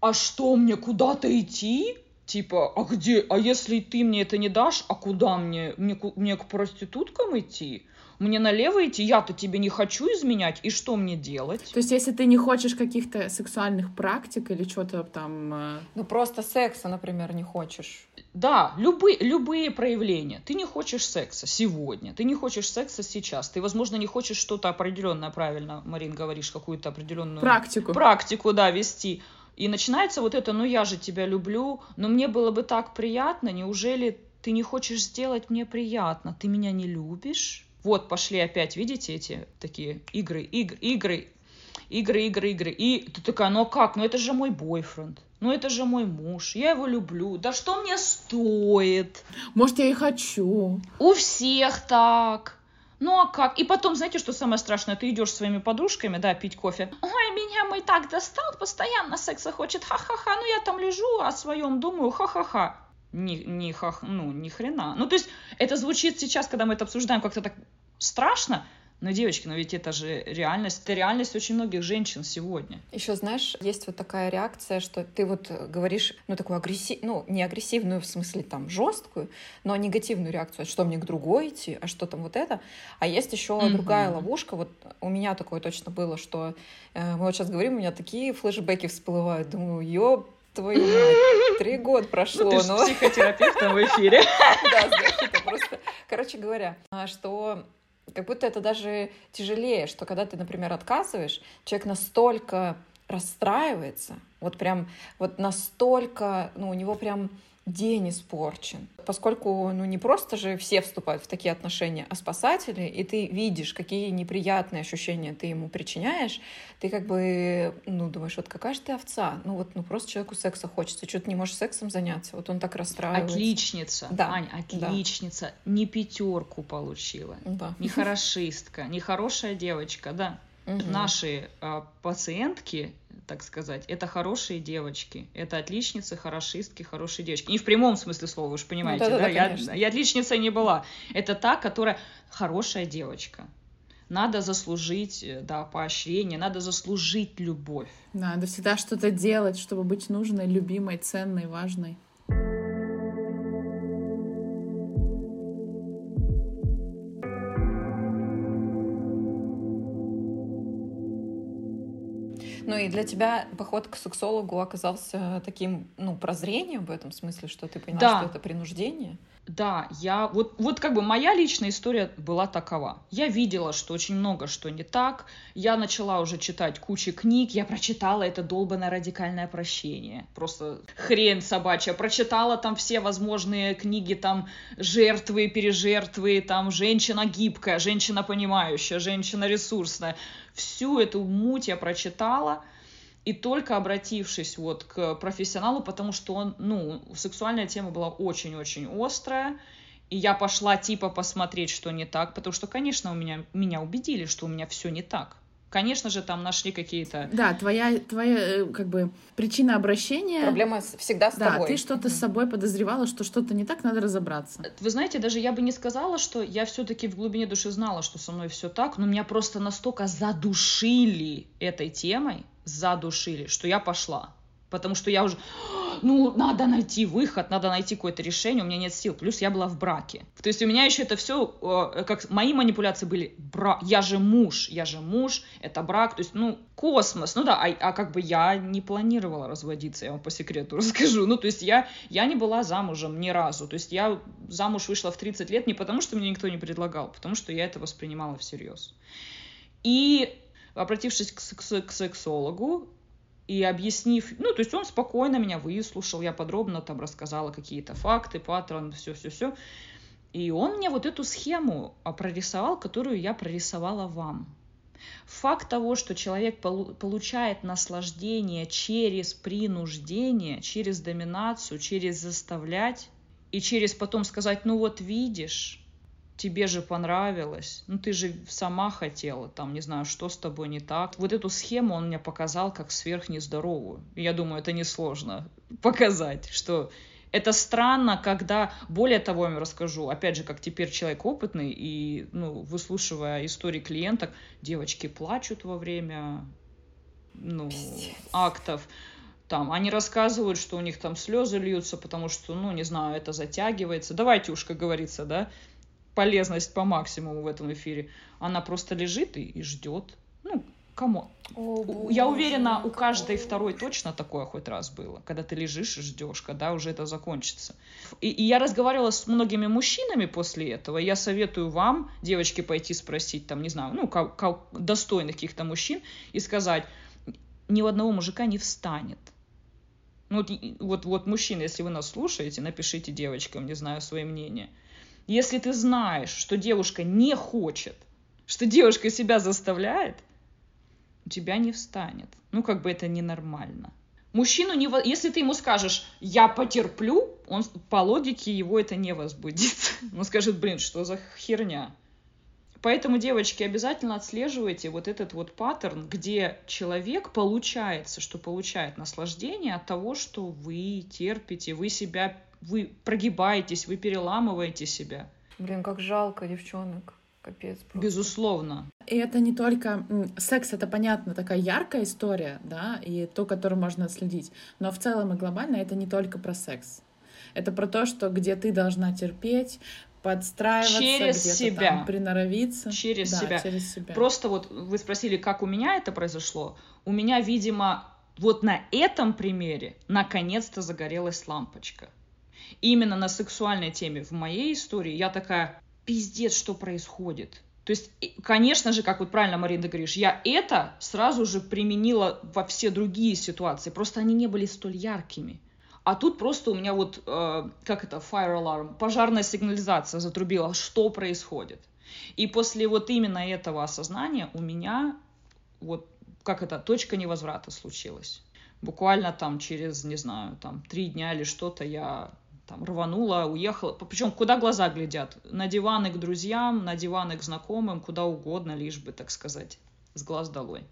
а что мне куда-то идти? Типа, а где, а если ты мне это не дашь, а куда мне? Мне, мне к проституткам идти? Мне налево идти? Я-то тебе не хочу изменять, и что мне делать? То есть, если ты не хочешь каких-то сексуальных практик или что-то там... Э, ну, просто секса, например, не хочешь. Да, любые, любые проявления. Ты не хочешь секса сегодня, ты не хочешь секса сейчас, ты, возможно, не хочешь что-то определенное, правильно, Марин, говоришь, какую-то определенную... Практику. Практику, да, вести. И начинается вот это, ну я же тебя люблю, но мне было бы так приятно, неужели ты не хочешь сделать мне приятно, ты меня не любишь? Вот пошли опять, видите, эти такие игры, игры, игры, игры, игры, игры. И ты такая, ну а как? Ну это же мой бойфренд. Ну это же мой муж, я его люблю. Да что мне стоит? Может, я и хочу. У всех так. Ну а как? И потом, знаете, что самое страшное? Ты идешь своими подружками, да, пить кофе. Ой, меня мой так достал, постоянно секса хочет, ха-ха-ха. Ну я там лежу, о своем думаю, ха-ха-ха. Ни, ни, хах, ну, ни хрена. Ну, то есть, это звучит сейчас, когда мы это обсуждаем, как-то так страшно, но, девочки, но ведь это же реальность, это реальность очень многих женщин сегодня. Еще, знаешь, есть вот такая реакция, что ты вот говоришь, ну, такую агрессив, ну, не агрессивную в смысле там жесткую, но негативную реакцию, что мне к другой идти, а что там вот это. А есть еще mm-hmm. другая ловушка, вот у меня такое точно было, что э, мы вот сейчас говорим, у меня такие флешбеки всплывают, думаю, ёб твою мать, три года прошло. Ну, ты но... психотерапевтом в эфире. Да, знаешь, это просто... Короче говоря, а, что как будто это даже тяжелее, что когда ты, например, отказываешь, человек настолько расстраивается, вот прям, вот настолько, ну, у него прям день испорчен. Поскольку, ну, не просто же все вступают в такие отношения, а спасатели, и ты видишь, какие неприятные ощущения ты ему причиняешь, ты как бы, ну, думаешь, вот какая же ты овца? Ну, вот, ну, просто человеку секса хочется, что ты не можешь сексом заняться, вот он так расстраивается. Отличница, да. Ань, отличница, да. не пятерку получила, да. не хорошистка, не хорошая девочка, да. Угу. Наши э, пациентки так сказать, это хорошие девочки, это отличницы, хорошистки, хорошие девочки. Не в прямом смысле слова, вы же понимаете, ну, да? да, да я, я отличницей не была. Это та, которая хорошая девочка. Надо заслужить, э, да, поощрение, надо заслужить любовь. Надо всегда что-то делать, чтобы быть нужной, любимой, ценной, важной. И для тебя поход к сексологу оказался таким, ну, прозрением в этом смысле, что ты поняла, да. что это принуждение? Да, я вот, вот как бы моя личная история была такова. Я видела, что очень много что не так. Я начала уже читать кучу книг. Я прочитала это долбанное радикальное прощение. Просто хрень собачья. Прочитала там все возможные книги, там жертвы, пережертвы, там женщина гибкая, женщина понимающая, женщина ресурсная. Всю эту муть я прочитала и только обратившись вот к профессионалу, потому что он, ну, сексуальная тема была очень-очень острая, и я пошла типа посмотреть, что не так, потому что, конечно, у меня, меня убедили, что у меня все не так. Конечно же, там нашли какие-то... Да, твоя, твоя э, как бы причина обращения... Проблема всегда с да, тобой. ты что-то mm-hmm. с собой подозревала, что что-то не так, надо разобраться. Вы знаете, даже я бы не сказала, что я все-таки в глубине души знала, что со мной все так, но меня просто настолько задушили этой темой, задушили, что я пошла. Потому что я уже, ну, надо найти выход, надо найти какое-то решение, у меня нет сил. Плюс я была в браке. То есть у меня еще это все, э, как мои манипуляции были, бра, я же муж, я же муж, это брак, то есть, ну, космос. Ну да, а, а как бы я не планировала разводиться, я вам по секрету расскажу. Ну, то есть я, я не была замужем ни разу. То есть я замуж вышла в 30 лет не потому, что мне никто не предлагал, а потому что я это воспринимала всерьез. И обратившись к, к, к сексологу и объяснив, ну, то есть он спокойно меня выслушал, я подробно там рассказала какие-то факты, паттерн, все-все-все. И он мне вот эту схему прорисовал, которую я прорисовала вам. Факт того, что человек получает наслаждение через принуждение, через доминацию, через заставлять, и через потом сказать, ну вот видишь, тебе же понравилось, ну ты же сама хотела, там, не знаю, что с тобой не так. Вот эту схему он мне показал как сверхнездоровую. я думаю, это несложно показать, что это странно, когда, более того, я вам расскажу, опять же, как теперь человек опытный, и, ну, выслушивая истории клиенток, девочки плачут во время, ну, актов, там, они рассказывают, что у них там слезы льются, потому что, ну, не знаю, это затягивается. Давайте уж, как говорится, да, полезность по максимуму в этом эфире. Она просто лежит и, и ждет. Ну, кому? О, Я уверена, у каждой второй точно такое хоть раз было, когда ты лежишь и ждешь, когда уже это закончится. И, и я разговаривала с многими мужчинами после этого. Я советую вам, девочки, пойти спросить, там, не знаю, ну, как, как достойных каких-то мужчин и сказать, ни у одного мужика не встанет. Ну, вот, вот, вот мужчины, если вы нас слушаете, напишите девочкам, не знаю, свое мнение – если ты знаешь, что девушка не хочет, что девушка себя заставляет, у тебя не встанет. Ну, как бы это ненормально. Мужчину, не, если ты ему скажешь, я потерплю, он по логике его это не возбудит. Он скажет, блин, что за херня. Поэтому, девочки, обязательно отслеживайте вот этот вот паттерн, где человек получается, что получает наслаждение от того, что вы терпите, вы себя вы прогибаетесь, вы переламываете себя. Блин, как жалко девчонок. Капец. Просто. Безусловно. И это не только... Секс — это, понятно, такая яркая история, да, и то, которую можно отследить. Но в целом и глобально это не только про секс. Это про то, что где ты должна терпеть, подстраиваться, через где-то себя. там приноровиться. Через, да, себя. через себя. Просто вот вы спросили, как у меня это произошло. У меня, видимо, вот на этом примере наконец-то загорелась лампочка именно на сексуальной теме в моей истории, я такая, пиздец, что происходит. То есть, конечно же, как вот правильно, Марина, говоришь, я это сразу же применила во все другие ситуации, просто они не были столь яркими. А тут просто у меня вот, э, как это, fire alarm, пожарная сигнализация затрубила, что происходит. И после вот именно этого осознания у меня вот, как это, точка невозврата случилась. Буквально там через, не знаю, там три дня или что-то я там рванула, уехала. Причем куда глаза глядят? На диваны к друзьям, на диваны к знакомым, куда угодно, лишь бы, так сказать, с глаз долой.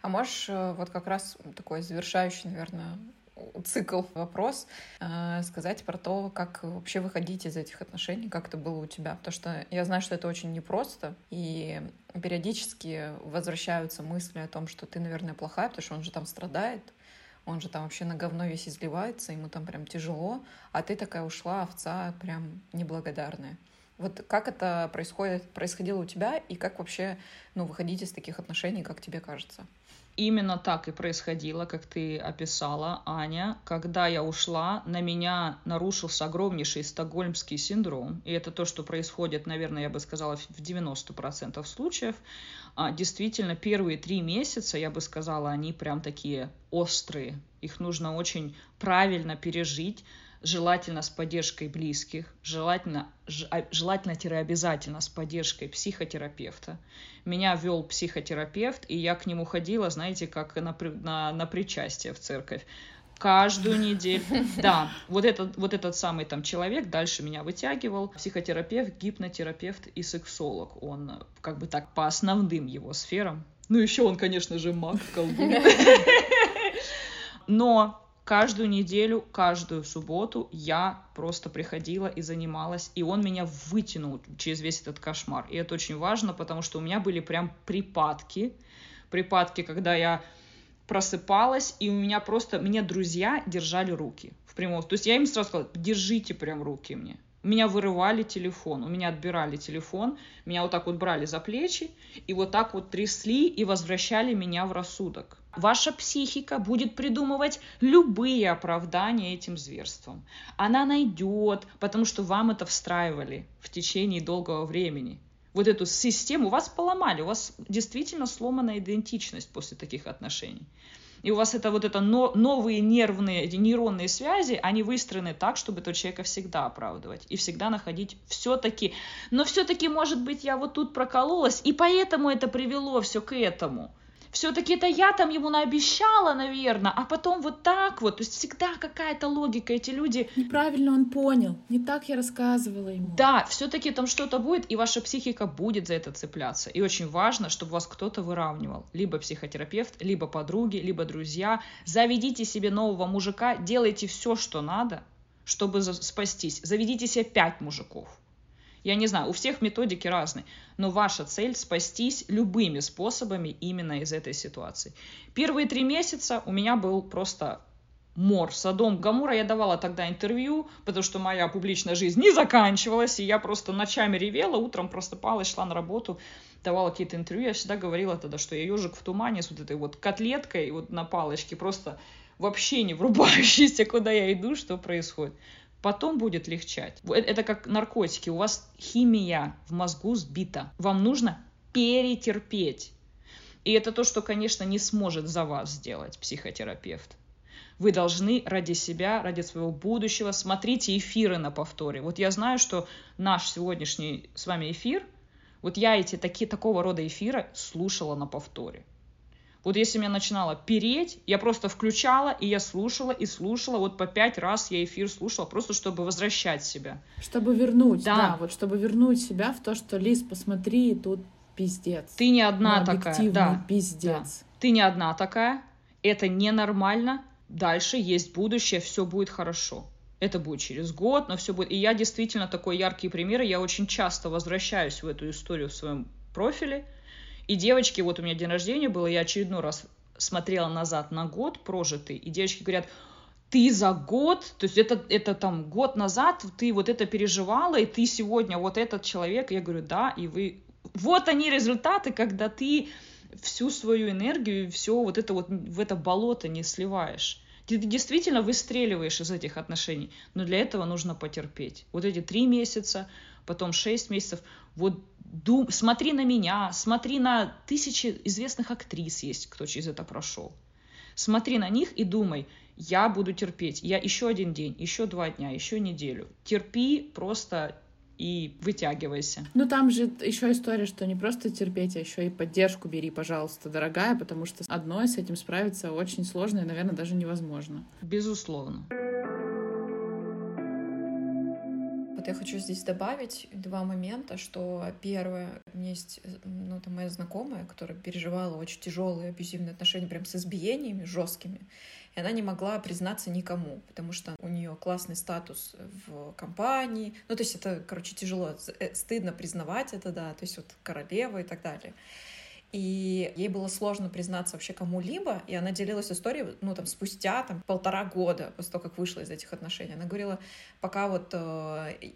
А можешь э, вот как раз такой завершающий, наверное, цикл вопрос, э, сказать про то, как вообще выходить из этих отношений, как это было у тебя. Потому что я знаю, что это очень непросто, и периодически возвращаются мысли о том, что ты, наверное, плохая, потому что он же там страдает, он же там вообще на говно весь изливается, ему там прям тяжело, а ты такая ушла, овца прям неблагодарная. Вот как это происходит, происходило у тебя, и как вообще ну, выходить из таких отношений, как тебе кажется? Именно так и происходило, как ты описала, Аня. Когда я ушла, на меня нарушился огромнейший стокгольмский синдром. И это то, что происходит, наверное, я бы сказала, в 90% случаев. А, действительно, первые три месяца, я бы сказала, они прям такие острые. Их нужно очень правильно пережить желательно с поддержкой близких, желательно, а, желательно-обязательно с поддержкой психотерапевта. Меня вел психотерапевт, и я к нему ходила, знаете, как на, на, на причастие в церковь каждую неделю. Да, вот этот, вот этот самый там человек дальше меня вытягивал. Психотерапевт, гипнотерапевт и сексолог. Он как бы так по основным его сферам. Ну, еще он, конечно же, маг, колдун. Но каждую неделю, каждую субботу я просто приходила и занималась, и он меня вытянул через весь этот кошмар. И это очень важно, потому что у меня были прям припадки, припадки, когда я просыпалась, и у меня просто, меня друзья держали руки в прямом. То есть я им сразу сказала, держите прям руки мне. У меня вырывали телефон, у меня отбирали телефон, меня вот так вот брали за плечи и вот так вот трясли и возвращали меня в рассудок. Ваша психика будет придумывать любые оправдания этим зверствам. Она найдет, потому что вам это встраивали в течение долгого времени. Вот эту систему вас поломали, у вас действительно сломана идентичность после таких отношений и у вас это вот это но, новые нервные, нейронные связи, они выстроены так, чтобы этого человека всегда оправдывать и всегда находить все-таки, но все-таки, может быть, я вот тут прокололась, и поэтому это привело все к этому все-таки это я там ему наобещала, наверное, а потом вот так вот, то есть всегда какая-то логика, эти люди... Неправильно он понял, не так я рассказывала ему. Да, все-таки там что-то будет, и ваша психика будет за это цепляться. И очень важно, чтобы вас кто-то выравнивал. Либо психотерапевт, либо подруги, либо друзья. Заведите себе нового мужика, делайте все, что надо, чтобы спастись. Заведите себе пять мужиков я не знаю, у всех методики разные, но ваша цель спастись любыми способами именно из этой ситуации. Первые три месяца у меня был просто мор. Садом Гамура я давала тогда интервью, потому что моя публичная жизнь не заканчивалась, и я просто ночами ревела, утром просыпалась, шла на работу, давала какие-то интервью. Я всегда говорила тогда, что я ежик в тумане с вот этой вот котлеткой вот на палочке, просто вообще не врубающийся, куда я иду, что происходит потом будет легчать. Э, это как наркотики. У вас химия в мозгу сбита. Вам нужно перетерпеть. И это то, что, конечно, не сможет за вас сделать психотерапевт. Вы должны ради себя, ради своего будущего смотрите эфиры на повторе. Вот я знаю, что наш сегодняшний с вами эфир, вот я эти такие, такого рода эфиры слушала на повторе. Вот если меня начинало переть, я просто включала, и я слушала, и слушала. Вот по пять раз я эфир слушала, просто чтобы возвращать себя. Чтобы вернуть, да, да вот чтобы вернуть себя в то, что, Лиз, посмотри, тут пиздец. Ты не одна ну, такая. Да, пиздец. Да. Ты не одна такая. Это ненормально. Дальше есть будущее, все будет хорошо. Это будет через год, но все будет. И я действительно такой яркий пример. Я очень часто возвращаюсь в эту историю в своем профиле и девочки, вот у меня день рождения было, я очередной раз смотрела назад на год прожитый, и девочки говорят, ты за год, то есть это, это там год назад ты вот это переживала, и ты сегодня вот этот человек, я говорю, да, и вы, вот они результаты, когда ты всю свою энергию, все вот это вот в это болото не сливаешь. Ты действительно выстреливаешь из этих отношений, но для этого нужно потерпеть. Вот эти три месяца, потом шесть месяцев. Вот дум, смотри на меня, смотри на тысячи известных актрис есть, кто через это прошел. Смотри на них и думай, я буду терпеть. Я еще один день, еще два дня, еще неделю. Терпи просто и вытягивайся. Ну там же еще история, что не просто терпеть, а еще и поддержку бери, пожалуйста, дорогая, потому что одной с этим справиться очень сложно и, наверное, даже невозможно. Безусловно. Вот я хочу здесь добавить два момента, что первое, у меня есть ну, там моя знакомая, которая переживала очень тяжелые абьюзивные отношения прям с избиениями жесткими, и она не могла признаться никому, потому что у нее классный статус в компании, ну то есть это, короче, тяжело, э, стыдно признавать это, да, то есть вот королева и так далее. И ей было сложно признаться вообще кому-либо, и она делилась историей, ну, там, спустя, там, полтора года после того, как вышла из этих отношений. Она говорила, пока вот э,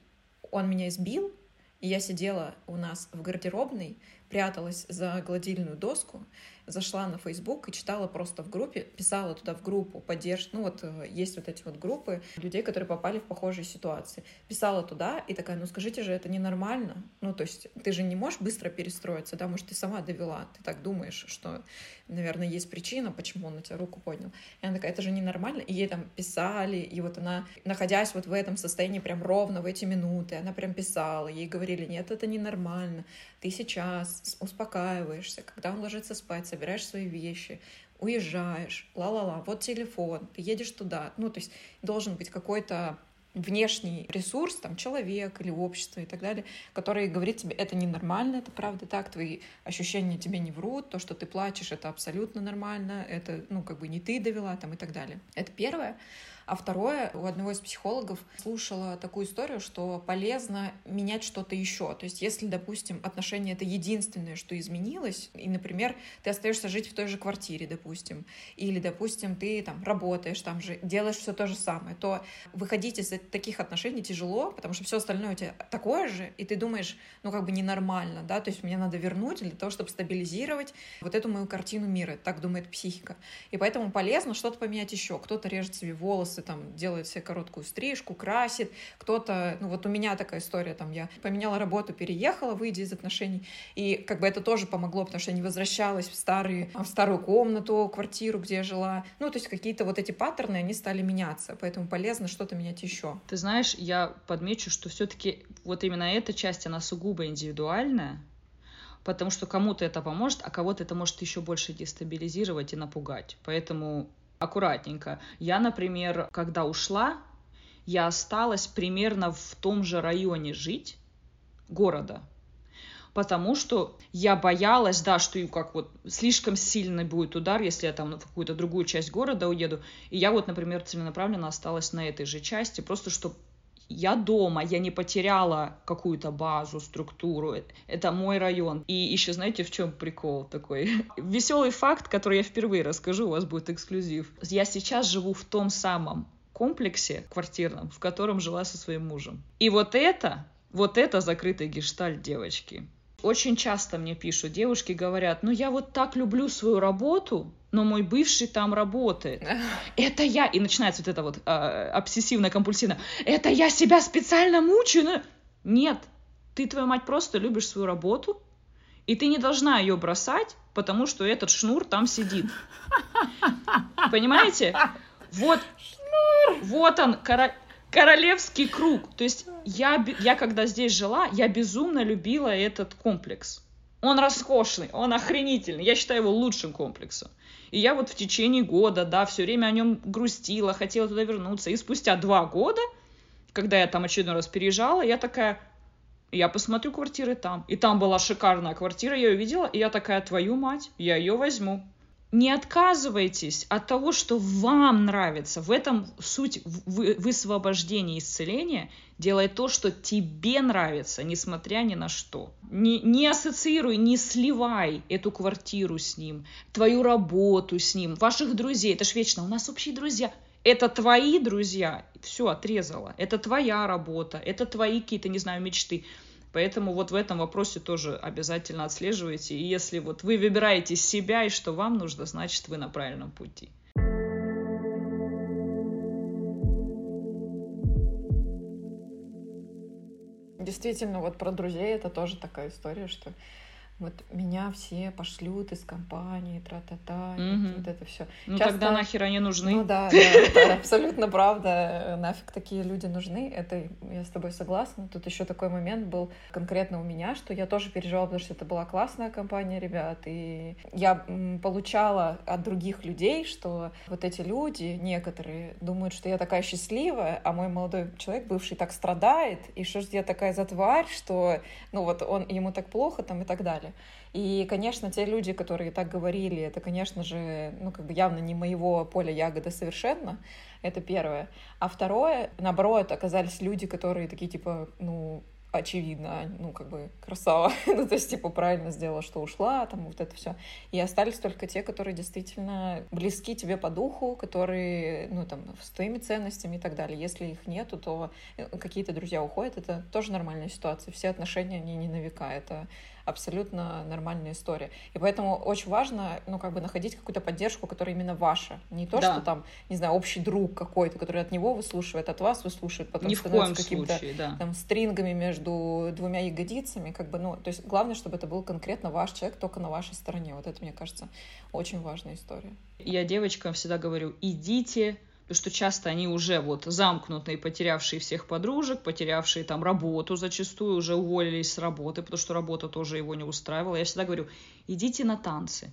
он меня избил, и я сидела у нас в гардеробной, пряталась за гладильную доску, зашла на Facebook и читала просто в группе, писала туда в группу поддержки. Ну вот э, есть вот эти вот группы людей, которые попали в похожие ситуации. Писала туда и такая, ну скажите же, это ненормально. Ну то есть ты же не можешь быстро перестроиться, да, может ты сама довела, ты так думаешь, что, наверное, есть причина, почему он на тебя руку поднял. И она такая, это же ненормально. И ей там писали, и вот она, находясь вот в этом состоянии прям ровно в эти минуты, она прям писала, ей говорили, нет, это ненормально, ты сейчас успокаиваешься, когда он ложится спать, собираешь свои вещи, уезжаешь, ла-ла-ла, вот телефон, ты едешь туда. Ну, то есть должен быть какой-то внешний ресурс, там, человек или общество и так далее, который говорит тебе, это ненормально, это правда так, твои ощущения тебе не врут, то, что ты плачешь, это абсолютно нормально, это, ну, как бы не ты довела, там, и так далее. Это первое. А второе, у одного из психологов слушала такую историю, что полезно менять что-то еще. То есть, если, допустим, отношения это единственное, что изменилось, и, например, ты остаешься жить в той же квартире, допустим, или, допустим, ты там работаешь там же, делаешь все то же самое, то выходить из таких отношений тяжело, потому что все остальное у тебя такое же, и ты думаешь, ну как бы ненормально, да, то есть мне надо вернуть для того, чтобы стабилизировать вот эту мою картину мира, так думает психика. И поэтому полезно что-то поменять еще. Кто-то режет себе волосы, волосы, там, делает себе короткую стрижку, красит. Кто-то, ну вот у меня такая история, там, я поменяла работу, переехала, выйдя из отношений, и как бы это тоже помогло, потому что я не возвращалась в, старые, в старую комнату, квартиру, где я жила. Ну, то есть какие-то вот эти паттерны, они стали меняться, поэтому полезно что-то менять еще. Ты знаешь, я подмечу, что все-таки вот именно эта часть, она сугубо индивидуальная, потому что кому-то это поможет, а кого-то это может еще больше дестабилизировать и напугать. Поэтому аккуратненько. Я, например, когда ушла, я осталась примерно в том же районе жить, города, потому что я боялась, да, что как вот слишком сильный будет удар, если я там в какую-то другую часть города уеду. И я вот, например, целенаправленно осталась на этой же части, просто чтобы я дома, я не потеряла какую-то базу, структуру. Это мой район. И еще знаете, в чем прикол такой? Веселый факт, который я впервые расскажу, у вас будет эксклюзив. Я сейчас живу в том самом комплексе квартирном, в котором жила со своим мужем. И вот это, вот это закрытый гештальт девочки. Очень часто мне пишут, девушки говорят, ну я вот так люблю свою работу, но мой бывший там работает. Это я. И начинается вот это вот э, обсессивно-компульсивно. Это я себя специально мучаю. Но... Нет, ты, твою мать, просто любишь свою работу, и ты не должна ее бросать, потому что этот шнур там сидит. Понимаете? Вот, шнур. вот он, кора королевский круг. То есть я, я когда здесь жила, я безумно любила этот комплекс. Он роскошный, он охренительный. Я считаю его лучшим комплексом. И я вот в течение года, да, все время о нем грустила, хотела туда вернуться. И спустя два года, когда я там очередной раз переезжала, я такая, я посмотрю квартиры там. И там была шикарная квартира, я ее видела, и я такая, твою мать, я ее возьму не отказывайтесь от того, что вам нравится. В этом суть высвобождения исцеления. Делай то, что тебе нравится, несмотря ни на что. Не, не ассоциируй, не сливай эту квартиру с ним, твою работу с ним, ваших друзей. Это ж вечно, у нас общие друзья. Это твои друзья, все, отрезала. Это твоя работа, это твои какие-то, не знаю, мечты. Поэтому вот в этом вопросе тоже обязательно отслеживайте. И если вот вы выбираете себя и что вам нужно, значит вы на правильном пути. Действительно, вот про друзей это тоже такая история, что вот меня все пошлют из компании, тра-та-та, mm-hmm. вот это все. Ну Часто... тогда нахер они нужны? Ну да, да, это абсолютно правда. Нафиг такие люди нужны. Это я с тобой согласна. Тут еще такой момент был конкретно у меня, что я тоже переживала, потому что это была классная компания ребят, и я получала от других людей, что вот эти люди, некоторые, думают, что я такая счастливая, а мой молодой человек, бывший, так страдает, и что же я такая за тварь, что, ну вот он, ему так плохо там и так далее. И, конечно, те люди, которые так говорили, это, конечно же, ну, как бы явно не моего поля ягоды совершенно. Это первое. А второе, наоборот, оказались люди, которые такие, типа, ну, очевидно, ну, как бы, красава. ну, то есть, типа, правильно сделала, что ушла, там, вот это все. И остались только те, которые действительно близки тебе по духу, которые, ну, там, с твоими ценностями и так далее. Если их нету, то э, какие-то друзья уходят, это тоже нормальная ситуация. Все отношения, они не на века, это абсолютно нормальная история. И поэтому очень важно, ну, как бы находить какую-то поддержку, которая именно ваша. Не то, да. что там, не знаю, общий друг какой-то, который от него выслушивает, от вас выслушивает, потом Ни становится какими-то да. там стрингами между двумя ягодицами, как бы, ну, то есть главное, чтобы это был конкретно ваш человек, только на вашей стороне. Вот это, мне кажется, очень важная история. Я девочкам всегда говорю, идите потому что часто они уже вот замкнутые, потерявшие всех подружек, потерявшие там работу зачастую, уже уволились с работы, потому что работа тоже его не устраивала. Я всегда говорю, идите на танцы,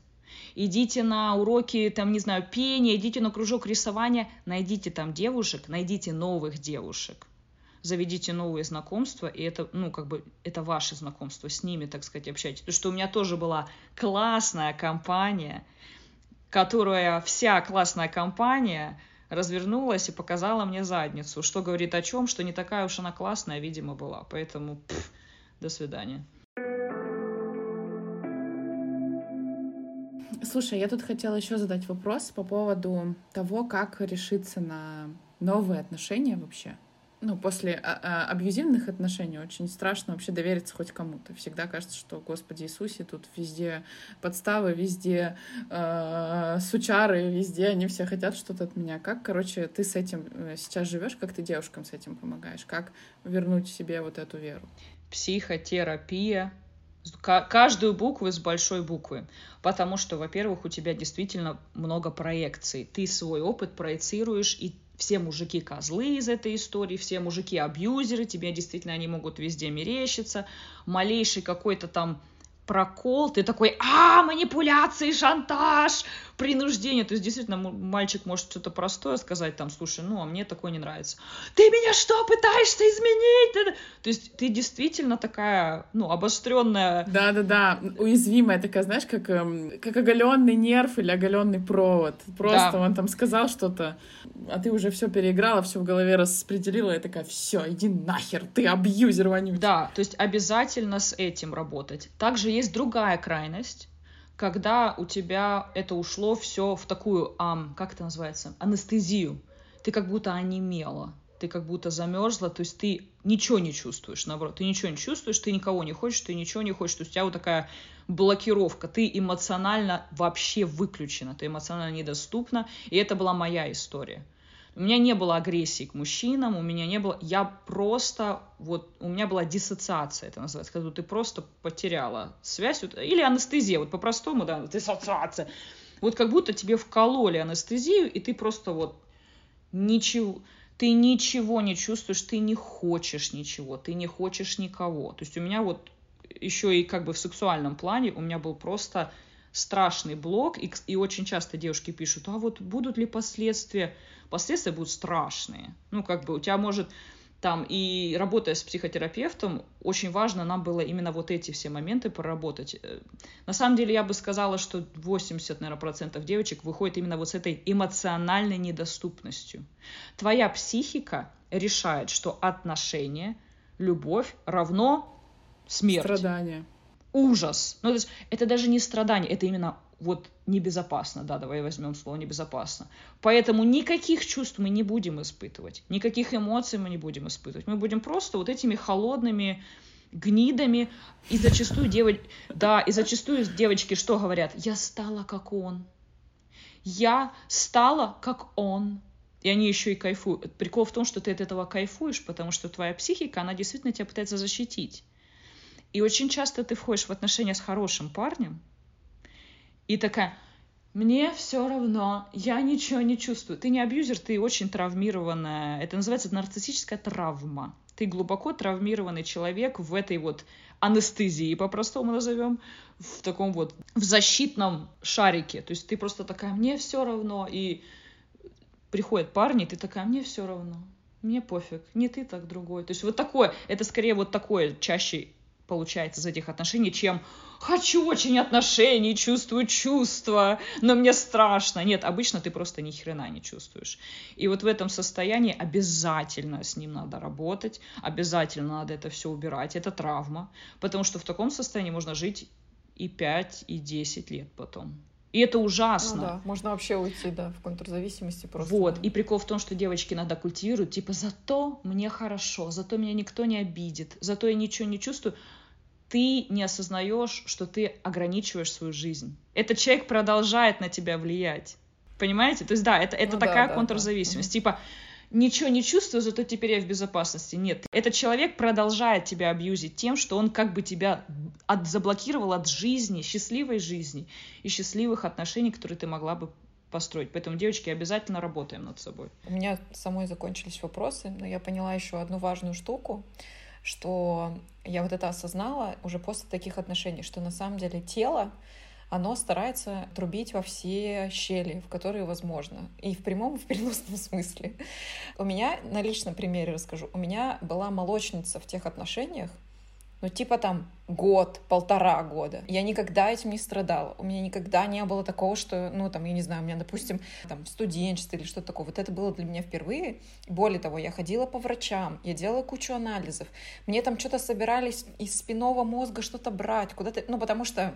идите на уроки, там, не знаю, пения, идите на кружок рисования, найдите там девушек, найдите новых девушек, заведите новые знакомства, и это, ну, как бы, это ваше знакомство, с ними, так сказать, общайтесь. Потому что у меня тоже была классная компания, которая, вся классная компания развернулась и показала мне задницу, что говорит о чем, что не такая уж она классная, видимо, была. Поэтому пф, до свидания. Слушай, я тут хотела еще задать вопрос по поводу того, как решиться на новые отношения вообще ну, после а, а, абьюзивных отношений очень страшно вообще довериться хоть кому-то. Всегда кажется, что, Господи Иисусе, тут везде подставы, везде э, сучары, везде они все хотят что-то от меня. Как, короче, ты с этим э, сейчас живешь, как ты девушкам с этим помогаешь? Как вернуть себе вот эту веру? Психотерапия, каждую букву с большой буквы. Потому что, во-первых, у тебя действительно много проекций. Ты свой опыт проецируешь, и все мужики козлы из этой истории, все мужики абьюзеры, тебе действительно они могут везде мерещиться, малейший какой-то там прокол, ты такой, а, манипуляции, шантаж, принуждение. То есть, действительно, мальчик может что-то простое сказать, там, слушай, ну, а мне такое не нравится. Ты меня что, пытаешься изменить? То есть, ты действительно такая, ну, обостренная. Да-да-да, уязвимая такая, знаешь, как, эм, как оголенный нерв или оголенный провод. Просто да. он там сказал что-то, а ты уже все переиграла, все в голове распределила, и такая, все, иди нахер, ты абьюзер вонючий. Да, то есть обязательно с этим работать. Также есть другая крайность, когда у тебя это ушло все в такую, ам, как это называется, анестезию. Ты как будто онемела, ты как будто замерзла, то есть ты ничего не чувствуешь, наоборот, ты ничего не чувствуешь, ты никого не хочешь, ты ничего не хочешь, то есть у тебя вот такая блокировка, ты эмоционально вообще выключена, ты эмоционально недоступна, и это была моя история. У меня не было агрессии к мужчинам, у меня не было... Я просто... Вот у меня была диссоциация, это называется, когда ты просто потеряла связь. Вот, или анестезия, вот по-простому, да, диссоциация. Вот как будто тебе вкололи анестезию, и ты просто вот ничего... Ты ничего не чувствуешь, ты не хочешь ничего, ты не хочешь никого. То есть у меня вот еще и как бы в сексуальном плане у меня был просто страшный блок, и, и очень часто девушки пишут, а вот будут ли последствия последствия будут страшные. Ну, как бы у тебя может там и работая с психотерапевтом, очень важно нам было именно вот эти все моменты проработать. Э, на самом деле я бы сказала, что 80, наверное, процентов девочек выходит именно вот с этой эмоциональной недоступностью. Твоя психика решает, что отношения, любовь равно смерть. Страдание. Ужас. Ну, то есть это даже не страдание, это именно вот небезопасно, да, давай возьмем слово небезопасно. Поэтому никаких чувств мы не будем испытывать, никаких эмоций мы не будем испытывать. Мы будем просто вот этими холодными гнидами, и зачастую, дев... да, и зачастую девочки что говорят? Я стала как он. Я стала как он. И они еще и кайфуют. Прикол в том, что ты от этого кайфуешь, потому что твоя психика, она действительно тебя пытается защитить. И очень часто ты входишь в отношения с хорошим парнем, и такая, мне все равно, я ничего не чувствую. Ты не абьюзер, ты очень травмированная. Это называется нарциссическая травма. Ты глубоко травмированный человек в этой вот анестезии, по-простому назовем, в таком вот, в защитном шарике. То есть ты просто такая, мне все равно, и приходят парни, и ты такая, мне все равно, мне пофиг, не ты, так другой. То есть вот такое, это скорее вот такое чаще получается из этих отношений, чем хочу очень отношений, чувствую чувства, но мне страшно. Нет, обычно ты просто ни хрена не чувствуешь. И вот в этом состоянии обязательно с ним надо работать, обязательно надо это все убирать. Это травма, потому что в таком состоянии можно жить и 5, и 10 лет потом. И это ужасно. Ну да, можно вообще уйти, да, в контрзависимости просто. Вот, и прикол в том, что девочки иногда культивируют, типа, зато мне хорошо, зато меня никто не обидит, зато я ничего не чувствую. Ты не осознаешь, что ты ограничиваешь свою жизнь. Этот человек продолжает на тебя влиять. Понимаете? То есть, да, это, это ну, такая да, контрзависимость. Да. Типа, ничего не чувствую, зато теперь я в безопасности. Нет, этот человек продолжает тебя абьюзить тем, что он как бы тебя от, заблокировал от жизни, счастливой жизни и счастливых отношений, которые ты могла бы построить. Поэтому, девочки, обязательно работаем над собой. У меня самой закончились вопросы, но я поняла еще одну важную штуку, что я вот это осознала уже после таких отношений, что на самом деле тело оно старается трубить во все щели, в которые возможно. И в прямом, и в переносном смысле. У меня, на личном примере расскажу, у меня была молочница в тех отношениях, ну, типа там год, полтора года. Я никогда этим не страдала. У меня никогда не было такого, что, ну, там, я не знаю, у меня, допустим, там, студенчество или что-то такое. Вот это было для меня впервые. Более того, я ходила по врачам, я делала кучу анализов. Мне там что-то собирались из спинного мозга что-то брать, куда-то, ну, потому что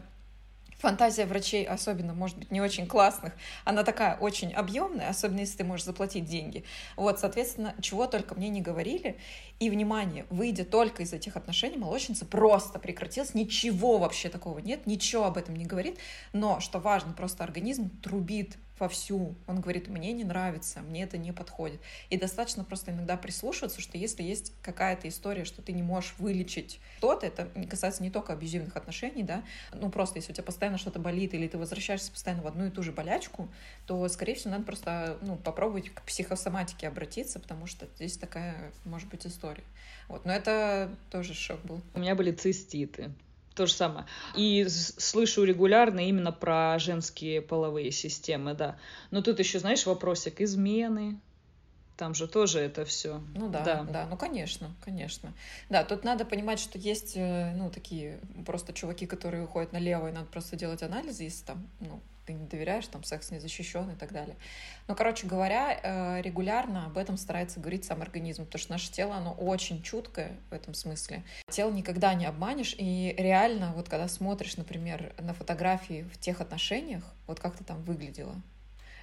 фантазия врачей, особенно, может быть, не очень классных, она такая очень объемная, особенно если ты можешь заплатить деньги. Вот, соответственно, чего только мне не говорили. И, внимание, выйдя только из этих отношений, молочница просто прекратилась, ничего вообще такого нет, ничего об этом не говорит, но, что важно, просто организм трубит вовсю. Он говорит, мне не нравится, мне это не подходит. И достаточно просто иногда прислушиваться, что если есть какая-то история, что ты не можешь вылечить что-то, это касается не только абьюзивных отношений, да, ну просто если у тебя постоянно что-то болит, или ты возвращаешься постоянно в одну и ту же болячку, то, скорее всего, надо просто ну, попробовать к психосоматике обратиться, потому что здесь такая, может быть, история. Вот, но это тоже шок был. У меня были циститы. То же самое. И слышу регулярно именно про женские половые системы, да. Но тут еще, знаешь, вопросик измены. Там же тоже это все. Ну да, да, да, ну конечно, конечно. Да, тут надо понимать, что есть, э, ну, такие просто чуваки, которые уходят налево, и надо просто делать анализы, если там, ну, ты не доверяешь, там секс не защищен и так далее. Но, короче говоря, э, регулярно об этом старается говорить сам организм, потому что наше тело, оно очень чуткое в этом смысле. Тело никогда не обманешь, и реально, вот когда смотришь, например, на фотографии в тех отношениях, вот как ты там выглядела,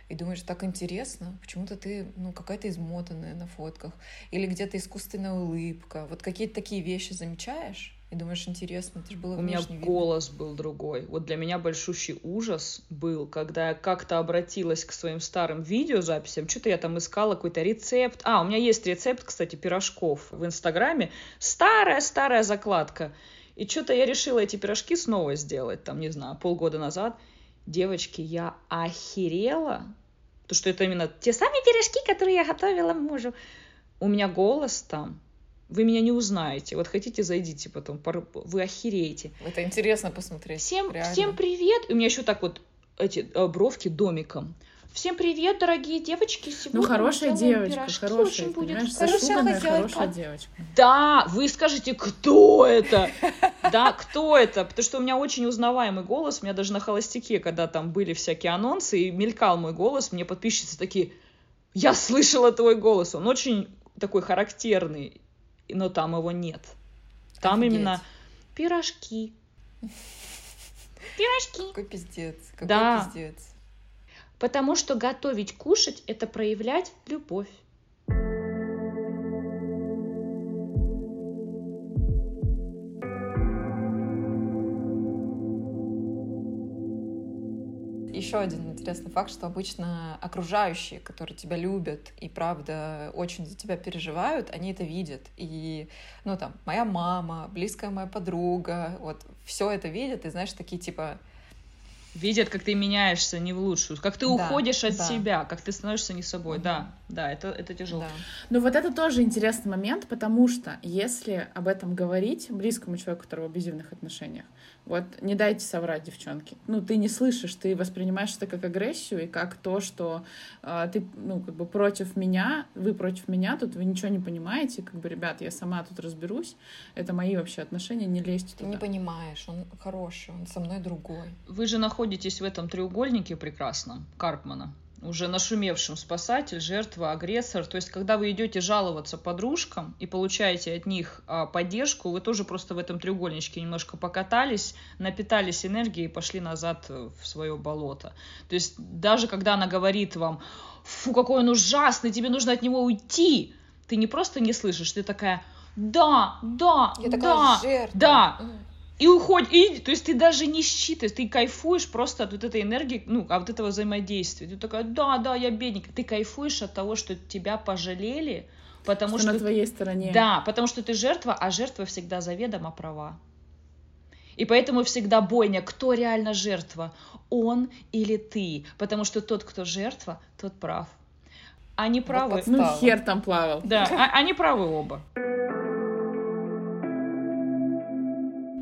и думаешь, так интересно, почему-то ты, ну, какая-то измотанная на фотках, или где-то искусственная улыбка, вот какие-то такие вещи замечаешь, и думаешь, интересно, это же было У меня видно. голос был другой. Вот для меня большущий ужас был, когда я как-то обратилась к своим старым видеозаписям. Что-то я там искала какой-то рецепт. А, у меня есть рецепт, кстати, пирожков в Инстаграме. Старая-старая закладка. И что-то я решила эти пирожки снова сделать, там, не знаю, полгода назад. Девочки, я охерела, то что это именно те самые пирожки, которые я готовила мужу. У меня голос там вы меня не узнаете. Вот хотите, зайдите потом, вы охереете. Это интересно посмотреть. Всем, всем привет. И у меня еще так вот эти э, бровки домиком. Всем привет, дорогие девочки. Сегодня ну, хорошая девочка, пирожки. хорошая, Очень будет хорошая, хорошая девочка. Да, вы скажете, кто это? Да, кто это? Потому что у меня очень узнаваемый голос. У меня даже на холостяке, когда там были всякие анонсы, и мелькал мой голос, мне подписчицы такие, я слышала твой голос. Он очень такой характерный но там его нет. Там Офигеть. именно пирожки. Пирожки. Какой пиздец. Какой да. пиздец. Потому что готовить, кушать — это проявлять любовь. Еще один интересный факт, что обычно окружающие, которые тебя любят и, правда, очень за тебя переживают, они это видят. И, ну, там, моя мама, близкая моя подруга, вот, все это видят, и, знаешь, такие, типа, видят, как ты меняешься не в лучшую, как ты да, уходишь от да. себя, как ты становишься не собой. Угу. Да, да, это, это тяжело. Да. Ну вот это тоже интересный момент, потому что если об этом говорить близкому человеку, которого в абьюзивных отношениях, вот не дайте соврать, девчонки. Ну, ты не слышишь, ты воспринимаешь это как агрессию и как то, что э, ты, ну, как бы против меня, вы против меня, тут вы ничего не понимаете, как бы, ребят, я сама тут разберусь, это мои вообще отношения, не лезьте туда. Ты не понимаешь, он хороший, он со мной другой. Вы же находитесь в этом треугольнике прекрасном Карпмана уже нашумевшим спасатель, жертва, агрессор. То есть, когда вы идете жаловаться подружкам и получаете от них а, поддержку, вы тоже просто в этом треугольничке немножко покатались, напитались энергией и пошли назад в свое болото. То есть, даже когда она говорит вам, фу, какой он ужасный, тебе нужно от него уйти, ты не просто не слышишь, ты такая, да, да, Я да, жертва. да и уходит, и, то есть ты даже не считаешь, ты кайфуешь просто от вот этой энергии, ну, от этого взаимодействия. Ты такая, да, да, я бедненькая. Ты кайфуешь от того, что тебя пожалели, потому что... что на твоей стороне. Да, потому что ты жертва, а жертва всегда заведомо права. И поэтому всегда бойня, кто реально жертва, он или ты. Потому что тот, кто жертва, тот прав. Они правы. Вот ну, хер там плавал. Да, а, они правы оба.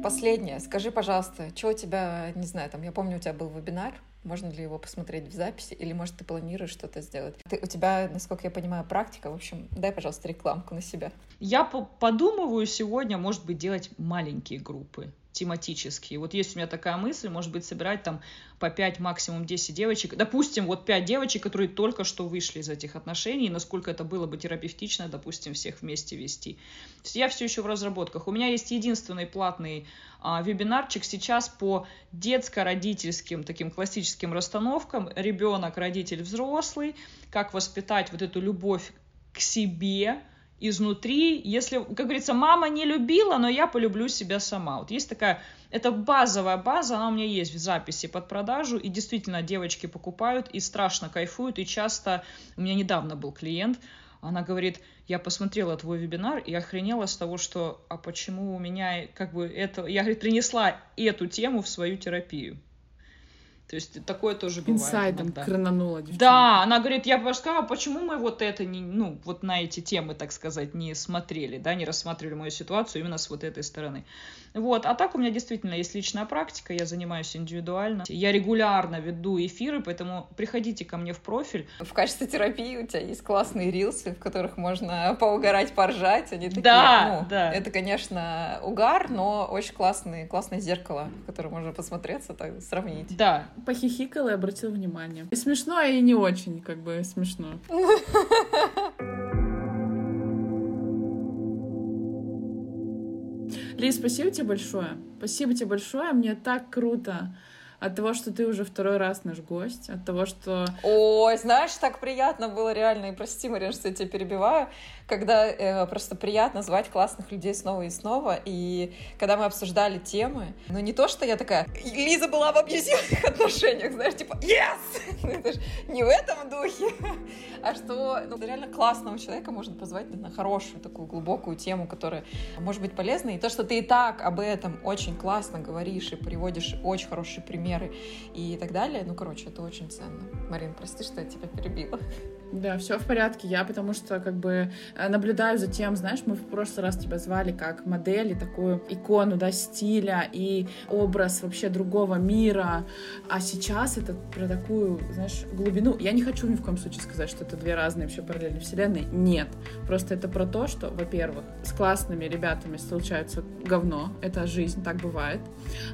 Последнее. Скажи, пожалуйста, что у тебя, не знаю, там, я помню, у тебя был вебинар, можно ли его посмотреть в записи, или, может, ты планируешь что-то сделать? Ты, у тебя, насколько я понимаю, практика, в общем, дай, пожалуйста, рекламку на себя. Я подумываю сегодня, может быть, делать маленькие группы тематические. Вот есть у меня такая мысль, может быть, собирать там по 5, максимум 10 девочек. Допустим, вот 5 девочек, которые только что вышли из этих отношений, насколько это было бы терапевтично, допустим, всех вместе вести. То есть я все еще в разработках. У меня есть единственный платный а, вебинарчик сейчас по детско-родительским таким классическим расстановкам. Ребенок, родитель, взрослый. Как воспитать вот эту любовь к себе, изнутри. Если, как говорится, мама не любила, но я полюблю себя сама. Вот есть такая, это базовая база, она у меня есть в записи под продажу, и действительно девочки покупают и страшно кайфуют, и часто, у меня недавно был клиент, она говорит, я посмотрела твой вебинар и охренела с того, что, а почему у меня как бы это, я, говорит, принесла эту тему в свою терапию. То есть такое тоже бывает. Инсайдом иногда. крананула девчонка. Да, она говорит, я бы сказала, почему мы вот это не, ну, вот на эти темы, так сказать, не смотрели, да, не рассматривали мою ситуацию именно с вот этой стороны. Вот, а так у меня действительно есть личная практика, я занимаюсь индивидуально. Я регулярно веду эфиры, поэтому приходите ко мне в профиль. В качестве терапии у тебя есть классные рилсы, в которых можно поугарать, поржать. Они такие, да, ну, да. Это, конечно, угар, но очень классный, классное зеркало, в которое можно посмотреться, так, сравнить. Да, похихикала и обратила внимание. И смешно, и не очень, как бы, смешно. Ли, спасибо тебе большое. Спасибо тебе большое. Мне так круто от того, что ты уже второй раз наш гость, от того, что... Ой, знаешь, так приятно было реально, и прости, Марин, что я тебя перебиваю, когда э, просто приятно звать классных людей снова и снова, и когда мы обсуждали темы, ну не то, что я такая, Лиза была в абьюзивных отношениях, знаешь, типа, yes! Ну, это же не в этом духе, а что ну, реально классного человека можно позвать на хорошую такую глубокую тему, которая может быть полезной, и то, что ты и так об этом очень классно говоришь и приводишь очень хорошие примеры, примеры и так далее. Ну, короче, это очень ценно. Марин, прости, что я тебя перебила. Да, все в порядке. Я потому что как бы э, наблюдаю за тем, знаешь, мы в прошлый раз тебя звали как модель и такую икону, да, стиля и образ вообще другого мира. А сейчас это про такую, знаешь, глубину. Я не хочу ни в коем случае сказать, что это две разные вообще параллельные вселенные. Нет. Просто это про то, что, во-первых, с классными ребятами случается говно. Это жизнь, так бывает.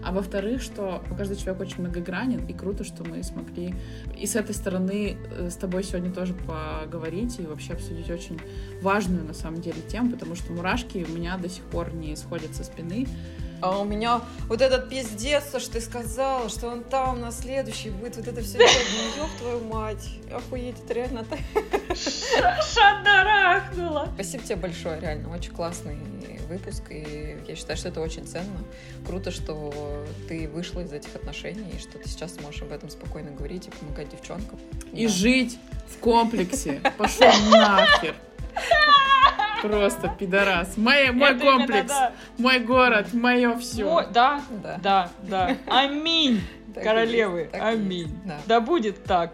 А во-вторых, что каждый человек очень многогранен, и круто, что мы смогли и с этой стороны э, с тобой сегодня тоже поговорить и вообще обсудить очень важную на самом деле тему, потому что мурашки у меня до сих пор не сходят со спины. А у меня вот этот пиздец, что ты сказала, что он там на следующий будет, вот это все ёб твою мать. Охуеть, это реально так. Шадарахнула. Спасибо тебе большое, реально, очень классный выпуск, и я считаю, что это очень ценно. Круто, что ты вышла из этих отношений, и что ты сейчас можешь об этом спокойно говорить и помогать девчонкам. И да. жить в комплексе. Пошел нахер. Просто пидорас. Мой, мой комплекс, именно, да. мой город, мое все. Мой, да, да, да, да. Аминь, так королевы. Так Аминь. Да. да будет так.